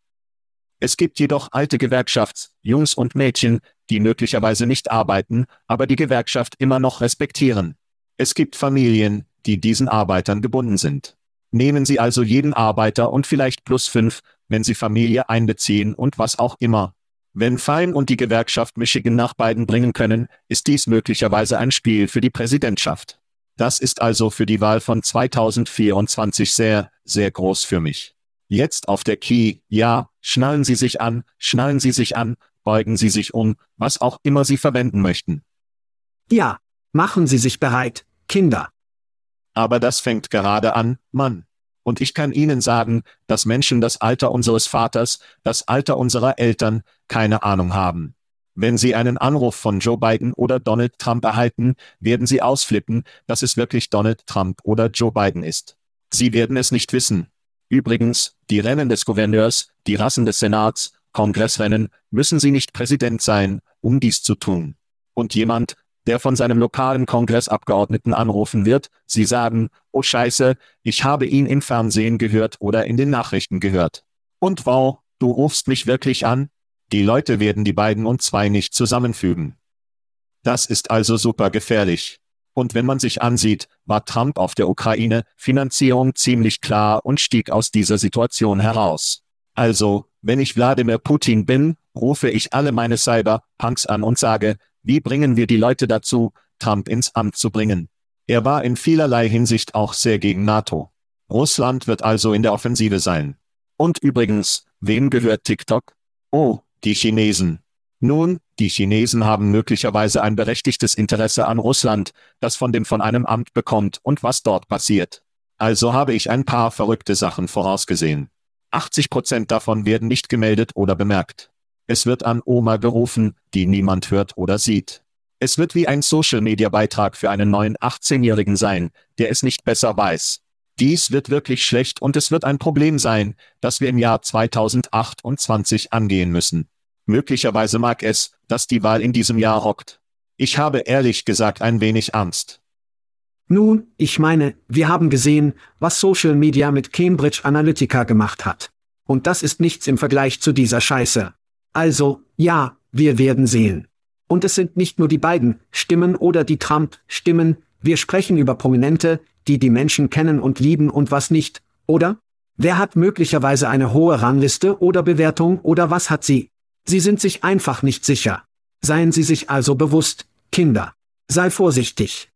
Es gibt jedoch alte Gewerkschafts, Jungs und Mädchen, die möglicherweise nicht arbeiten, aber die Gewerkschaft immer noch respektieren. Es gibt Familien, die diesen Arbeitern gebunden sind. Nehmen Sie also jeden Arbeiter und vielleicht plus fünf, wenn Sie Familie einbeziehen und was auch immer. Wenn Fein und die Gewerkschaft Michigan nach beiden bringen können, ist dies möglicherweise ein Spiel für die Präsidentschaft. Das ist also für die Wahl von 2024 sehr, sehr groß für mich. Jetzt auf der Key, ja, schnallen Sie sich an, schnallen Sie sich an, beugen Sie sich um, was auch immer Sie verwenden möchten. Ja, machen Sie sich bereit, Kinder. Aber das fängt gerade an, Mann. Und ich kann Ihnen sagen, dass Menschen das Alter unseres Vaters, das Alter unserer Eltern, keine Ahnung haben. Wenn Sie einen Anruf von Joe Biden oder Donald Trump erhalten, werden Sie ausflippen, dass es wirklich Donald Trump oder Joe Biden ist. Sie werden es nicht wissen. Übrigens, die Rennen des Gouverneurs, die Rassen des Senats, Kongressrennen, müssen Sie nicht Präsident sein, um dies zu tun. Und jemand, der von seinem lokalen Kongressabgeordneten anrufen wird, Sie sagen, oh Scheiße, ich habe ihn im Fernsehen gehört oder in den Nachrichten gehört. Und wow, du rufst mich wirklich an? Die Leute werden die beiden und zwei nicht zusammenfügen. Das ist also super gefährlich. Und wenn man sich ansieht, war Trump auf der Ukraine Finanzierung ziemlich klar und stieg aus dieser Situation heraus. Also, wenn ich Wladimir Putin bin, rufe ich alle meine Cyber-Punks an und sage, wie bringen wir die Leute dazu, Trump ins Amt zu bringen? Er war in vielerlei Hinsicht auch sehr gegen NATO. Russland wird also in der Offensive sein. Und übrigens, wem gehört TikTok? Oh, die Chinesen. Nun, die Chinesen haben möglicherweise ein berechtigtes Interesse an Russland, das von dem von einem Amt bekommt und was dort passiert. Also habe ich ein paar verrückte Sachen vorausgesehen. 80 Prozent davon werden nicht gemeldet oder bemerkt. Es wird an Oma gerufen, die niemand hört oder sieht. Es wird wie ein Social-Media-Beitrag für einen neuen 18-Jährigen sein, der es nicht besser weiß. Dies wird wirklich schlecht und es wird ein Problem sein, das wir im Jahr 2028 angehen müssen. Möglicherweise mag es, dass die Wahl in diesem Jahr rockt. Ich habe ehrlich gesagt ein wenig Angst. Nun, ich meine, wir haben gesehen, was Social Media mit Cambridge Analytica gemacht hat. Und das ist nichts im Vergleich zu dieser Scheiße. Also, ja, wir werden sehen. Und es sind nicht nur die beiden Stimmen oder die Trump-Stimmen, wir sprechen über Prominente, die die Menschen kennen und lieben und was nicht, oder? Wer hat möglicherweise eine hohe Rangliste oder Bewertung oder was hat sie? Sie sind sich einfach nicht sicher. Seien Sie sich also bewusst, Kinder. Sei vorsichtig.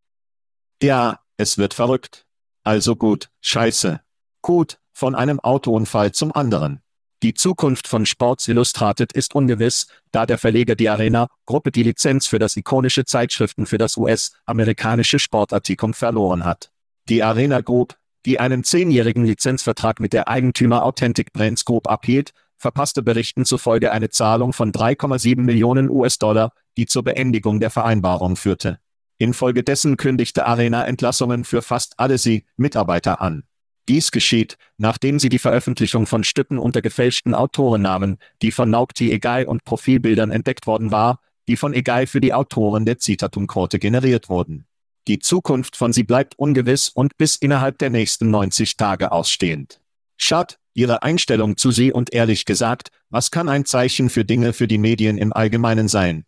Ja, es wird verrückt. Also gut, scheiße. Gut, von einem Autounfall zum anderen. Die Zukunft von Sports Illustrated ist ungewiss, da der Verleger die Arena-Gruppe die Lizenz für das ikonische Zeitschriften für das US-amerikanische Sportartikum verloren hat. Die Arena Group, die einen zehnjährigen Lizenzvertrag mit der Eigentümer Authentic Brands Group abhielt, verpasste Berichten zufolge eine Zahlung von 3,7 Millionen US-Dollar, die zur Beendigung der Vereinbarung führte. Infolgedessen kündigte Arena Entlassungen für fast alle sie Mitarbeiter an. Dies geschieht, nachdem sie die Veröffentlichung von Stücken unter gefälschten Autorennamen, die von Naukti Egai und Profilbildern entdeckt worden war, die von Egai für die Autoren der Zitatum-Quote generiert wurden. Die Zukunft von sie bleibt ungewiss und bis innerhalb der nächsten 90 Tage ausstehend. Schad, ihre Einstellung zu sie und ehrlich gesagt, was kann ein Zeichen für Dinge für die Medien im Allgemeinen sein?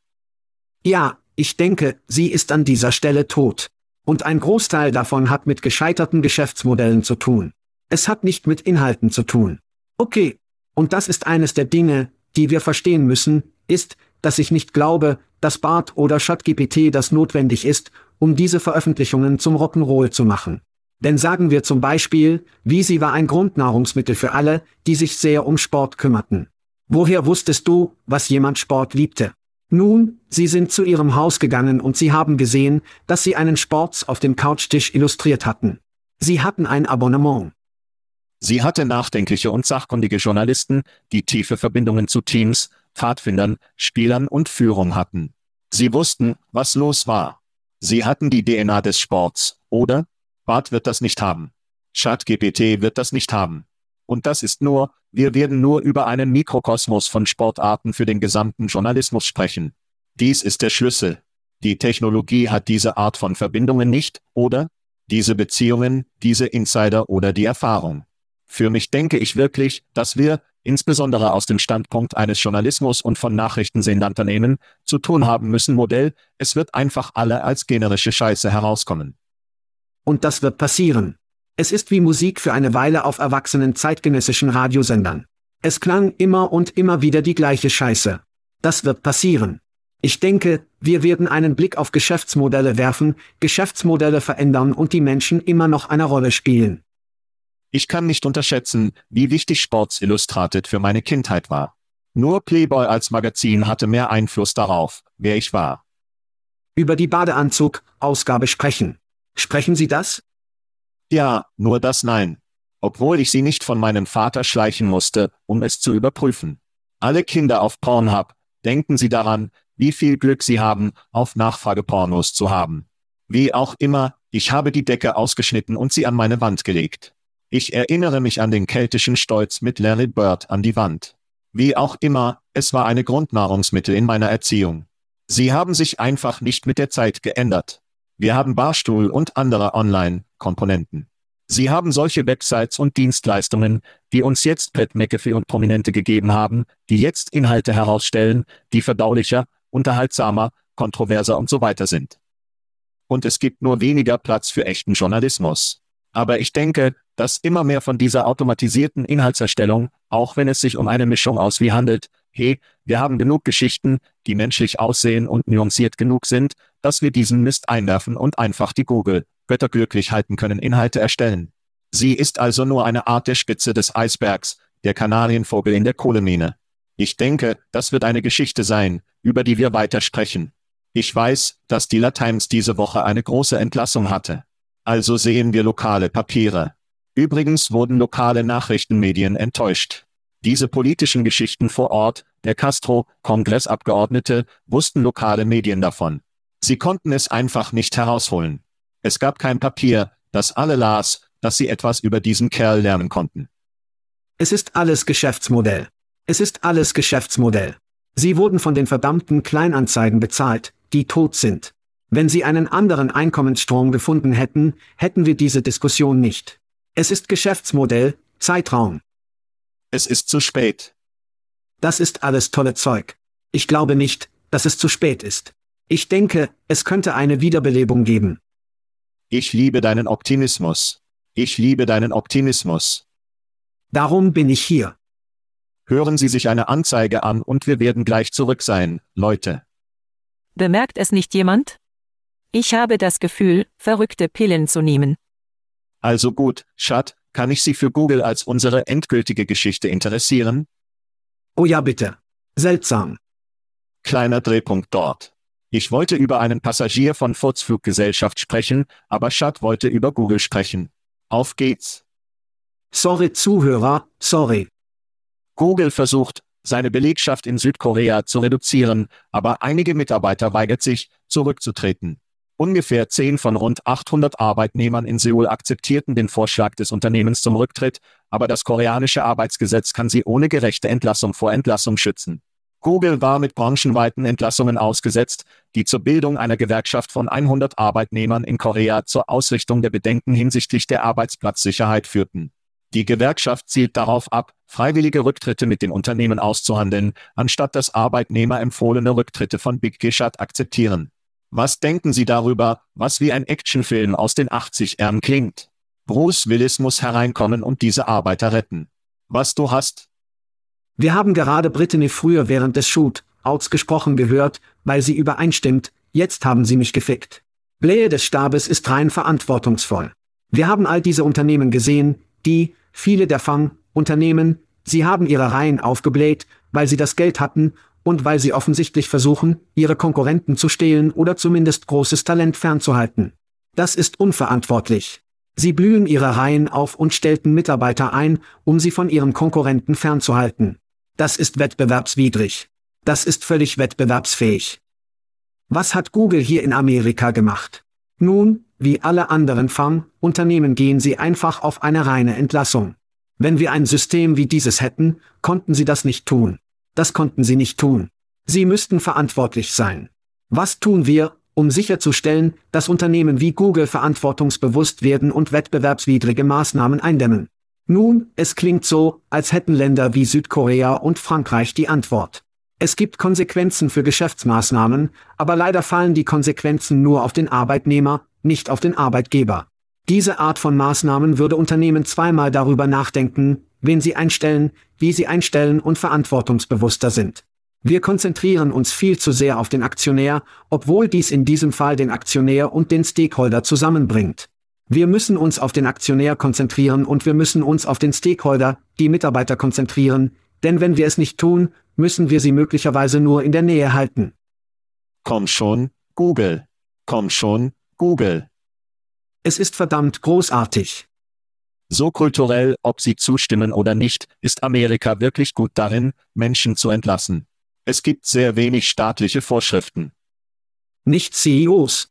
Ja, ich denke, sie ist an dieser Stelle tot. Und ein Großteil davon hat mit gescheiterten Geschäftsmodellen zu tun. Es hat nicht mit Inhalten zu tun. Okay. Und das ist eines der Dinge, die wir verstehen müssen, ist, dass ich nicht glaube, dass BART oder ChatGPT das notwendig ist, um diese Veröffentlichungen zum Rock'n'Roll zu machen. Denn sagen wir zum Beispiel, wie sie war ein Grundnahrungsmittel für alle, die sich sehr um Sport kümmerten. Woher wusstest du, was jemand Sport liebte? Nun, sie sind zu ihrem Haus gegangen und sie haben gesehen, dass sie einen Sports auf dem Couchtisch illustriert hatten. Sie hatten ein Abonnement. Sie hatte nachdenkliche und sachkundige Journalisten, die tiefe Verbindungen zu Teams, Pfadfindern, Spielern und Führung hatten. Sie wussten, was los war. Sie hatten die DNA des Sports, oder? Bart wird das nicht haben. ChatGPT wird das nicht haben. Und das ist nur, wir werden nur über einen Mikrokosmos von Sportarten für den gesamten Journalismus sprechen. Dies ist der Schlüssel. Die Technologie hat diese Art von Verbindungen nicht, oder? Diese Beziehungen, diese Insider oder die Erfahrung. Für mich denke ich wirklich, dass wir, insbesondere aus dem Standpunkt eines Journalismus und von Nachrichtensendunternehmen, zu tun haben müssen Modell, es wird einfach alle als generische Scheiße herauskommen. Und das wird passieren. Es ist wie Musik für eine Weile auf erwachsenen zeitgenössischen Radiosendern. Es klang immer und immer wieder die gleiche Scheiße. Das wird passieren. Ich denke, wir werden einen Blick auf Geschäftsmodelle werfen, Geschäftsmodelle verändern und die Menschen immer noch eine Rolle spielen. Ich kann nicht unterschätzen, wie wichtig Sports Illustrated für meine Kindheit war. Nur Playboy als Magazin hatte mehr Einfluss darauf, wer ich war. Über die Badeanzug-Ausgabe sprechen. Sprechen Sie das? Ja, nur das Nein. Obwohl ich sie nicht von meinem Vater schleichen musste, um es zu überprüfen. Alle Kinder auf Pornhub, denken Sie daran, wie viel Glück Sie haben, auf Nachfragepornos zu haben. Wie auch immer, ich habe die Decke ausgeschnitten und sie an meine Wand gelegt. Ich erinnere mich an den keltischen Stolz mit Larry Bird an die Wand. Wie auch immer, es war eine Grundnahrungsmittel in meiner Erziehung. Sie haben sich einfach nicht mit der Zeit geändert. Wir haben Barstuhl und andere Online-Komponenten. Sie haben solche Websites und Dienstleistungen, die uns jetzt Pat McAfee und Prominente gegeben haben, die jetzt Inhalte herausstellen, die verdaulicher, unterhaltsamer, kontroverser und so weiter sind. Und es gibt nur weniger Platz für echten Journalismus. Aber ich denke, dass immer mehr von dieser automatisierten Inhaltserstellung, auch wenn es sich um eine Mischung aus wie handelt, hey, wir haben genug Geschichten, die menschlich aussehen und nuanciert genug sind, dass wir diesen Mist einwerfen und einfach die Google, Götter glücklich halten können Inhalte erstellen. Sie ist also nur eine Art der Spitze des Eisbergs, der Kanarienvogel in der Kohlemine. Ich denke, das wird eine Geschichte sein, über die wir weiter sprechen. Ich weiß, dass die La Times diese Woche eine große Entlassung hatte. Also sehen wir lokale Papiere. Übrigens wurden lokale Nachrichtenmedien enttäuscht. Diese politischen Geschichten vor Ort, der Castro, Kongressabgeordnete, wussten lokale Medien davon. Sie konnten es einfach nicht herausholen. Es gab kein Papier, das alle las, dass sie etwas über diesen Kerl lernen konnten. Es ist alles Geschäftsmodell. Es ist alles Geschäftsmodell. Sie wurden von den verdammten Kleinanzeigen bezahlt, die tot sind. Wenn sie einen anderen Einkommensstrom gefunden hätten, hätten wir diese Diskussion nicht. Es ist Geschäftsmodell, Zeitraum. Es ist zu spät. Das ist alles tolle Zeug. Ich glaube nicht, dass es zu spät ist. Ich denke, es könnte eine Wiederbelebung geben. Ich liebe deinen Optimismus. Ich liebe deinen Optimismus. Darum bin ich hier. Hören Sie sich eine Anzeige an und wir werden gleich zurück sein, Leute. Bemerkt es nicht jemand? Ich habe das Gefühl, verrückte Pillen zu nehmen. Also gut, Schat, kann ich Sie für Google als unsere endgültige Geschichte interessieren? Oh ja bitte. Seltsam. Kleiner Drehpunkt dort. Ich wollte über einen Passagier von Furz Fluggesellschaft sprechen, aber Chad wollte über Google sprechen. Auf geht's. Sorry Zuhörer, sorry. Google versucht, seine Belegschaft in Südkorea zu reduzieren, aber einige Mitarbeiter weigert sich, zurückzutreten. Ungefähr 10 von rund 800 Arbeitnehmern in Seoul akzeptierten den Vorschlag des Unternehmens zum Rücktritt, aber das koreanische Arbeitsgesetz kann sie ohne gerechte Entlassung vor Entlassung schützen. Google war mit branchenweiten Entlassungen ausgesetzt, die zur Bildung einer Gewerkschaft von 100 Arbeitnehmern in Korea zur Ausrichtung der Bedenken hinsichtlich der Arbeitsplatzsicherheit führten. Die Gewerkschaft zielt darauf ab, freiwillige Rücktritte mit den Unternehmen auszuhandeln, anstatt dass Arbeitnehmer empfohlene Rücktritte von Big Gishat akzeptieren. Was denken Sie darüber, was wie ein Actionfilm aus den 80ern klingt? Bruce Willis muss hereinkommen und diese Arbeiter retten. Was du hast, wir haben gerade Brittany früher während des Shoot, Outs gesprochen gehört, weil sie übereinstimmt, jetzt haben sie mich gefickt. Blähe des Stabes ist rein verantwortungsvoll. Wir haben all diese Unternehmen gesehen, die, viele der Fang-Unternehmen, sie haben ihre Reihen aufgebläht, weil sie das Geld hatten und weil sie offensichtlich versuchen, ihre Konkurrenten zu stehlen oder zumindest großes Talent fernzuhalten. Das ist unverantwortlich. Sie blühen ihre Reihen auf und stellten Mitarbeiter ein, um sie von ihren Konkurrenten fernzuhalten. Das ist wettbewerbswidrig. Das ist völlig wettbewerbsfähig. Was hat Google hier in Amerika gemacht? Nun, wie alle anderen Farm-Unternehmen gehen sie einfach auf eine reine Entlassung. Wenn wir ein System wie dieses hätten, konnten sie das nicht tun. Das konnten sie nicht tun. Sie müssten verantwortlich sein. Was tun wir, um sicherzustellen, dass Unternehmen wie Google verantwortungsbewusst werden und wettbewerbswidrige Maßnahmen eindämmen? Nun, es klingt so, als hätten Länder wie Südkorea und Frankreich die Antwort. Es gibt Konsequenzen für Geschäftsmaßnahmen, aber leider fallen die Konsequenzen nur auf den Arbeitnehmer, nicht auf den Arbeitgeber. Diese Art von Maßnahmen würde Unternehmen zweimal darüber nachdenken, wen sie einstellen, wie sie einstellen und verantwortungsbewusster sind. Wir konzentrieren uns viel zu sehr auf den Aktionär, obwohl dies in diesem Fall den Aktionär und den Stakeholder zusammenbringt. Wir müssen uns auf den Aktionär konzentrieren und wir müssen uns auf den Stakeholder, die Mitarbeiter konzentrieren, denn wenn wir es nicht tun, müssen wir sie möglicherweise nur in der Nähe halten. Komm schon, Google. Komm schon, Google. Es ist verdammt großartig. So kulturell, ob Sie zustimmen oder nicht, ist Amerika wirklich gut darin, Menschen zu entlassen. Es gibt sehr wenig staatliche Vorschriften. Nicht CEOs.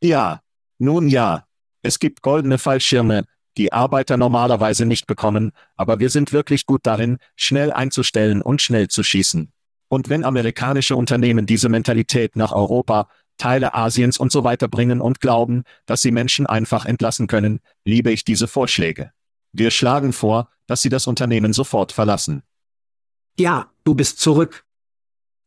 Ja. Nun ja, es gibt goldene Fallschirme, die Arbeiter normalerweise nicht bekommen, aber wir sind wirklich gut darin, schnell einzustellen und schnell zu schießen. Und wenn amerikanische Unternehmen diese Mentalität nach Europa, Teile Asiens und so weiter bringen und glauben, dass sie Menschen einfach entlassen können, liebe ich diese Vorschläge. Wir schlagen vor, dass sie das Unternehmen sofort verlassen. Ja, du bist zurück.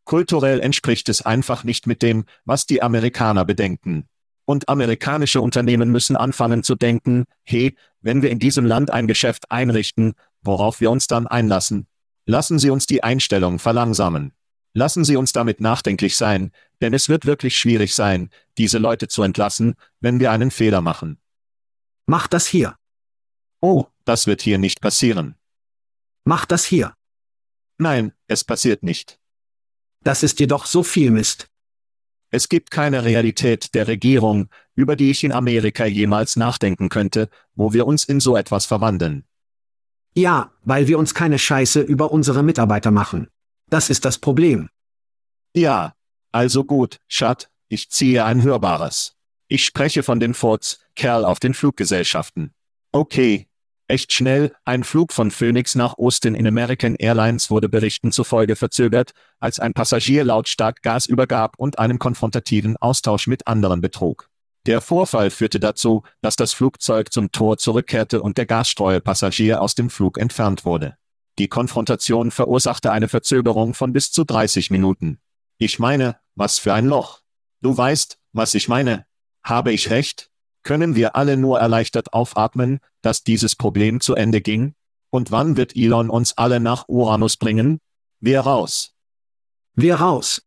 Kulturell entspricht es einfach nicht mit dem, was die Amerikaner bedenken. Und amerikanische Unternehmen müssen anfangen zu denken, hey, wenn wir in diesem Land ein Geschäft einrichten, worauf wir uns dann einlassen? Lassen Sie uns die Einstellung verlangsamen. Lassen Sie uns damit nachdenklich sein, denn es wird wirklich schwierig sein, diese Leute zu entlassen, wenn wir einen Fehler machen. Mach das hier. Oh, das wird hier nicht passieren. Mach das hier. Nein, es passiert nicht. Das ist jedoch so viel Mist. Es gibt keine Realität der Regierung, über die ich in Amerika jemals nachdenken könnte, wo wir uns in so etwas verwandeln. Ja, weil wir uns keine Scheiße über unsere Mitarbeiter machen. Das ist das Problem. Ja, also gut, Schat, ich ziehe ein Hörbares. Ich spreche von den Forts, Kerl auf den Fluggesellschaften. Okay, Echt schnell, ein Flug von Phoenix nach Austin in American Airlines wurde Berichten zufolge verzögert, als ein Passagier lautstark Gas übergab und einen konfrontativen Austausch mit anderen betrug. Der Vorfall führte dazu, dass das Flugzeug zum Tor zurückkehrte und der Gasstreuepassagier aus dem Flug entfernt wurde. Die Konfrontation verursachte eine Verzögerung von bis zu 30 Minuten. Ich meine, was für ein Loch. Du weißt, was ich meine. Habe ich recht? können wir alle nur erleichtert aufatmen, dass dieses Problem zu Ende ging? Und wann wird Elon uns alle nach Uranus bringen? Wir raus. Wir raus.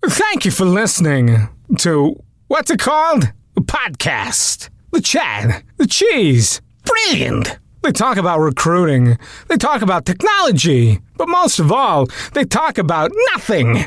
Thank you for listening to what's it called? A podcast. The Chad. The Cheese. Brilliant. They talk about recruiting. They talk about technology. But most of all, they talk about nothing.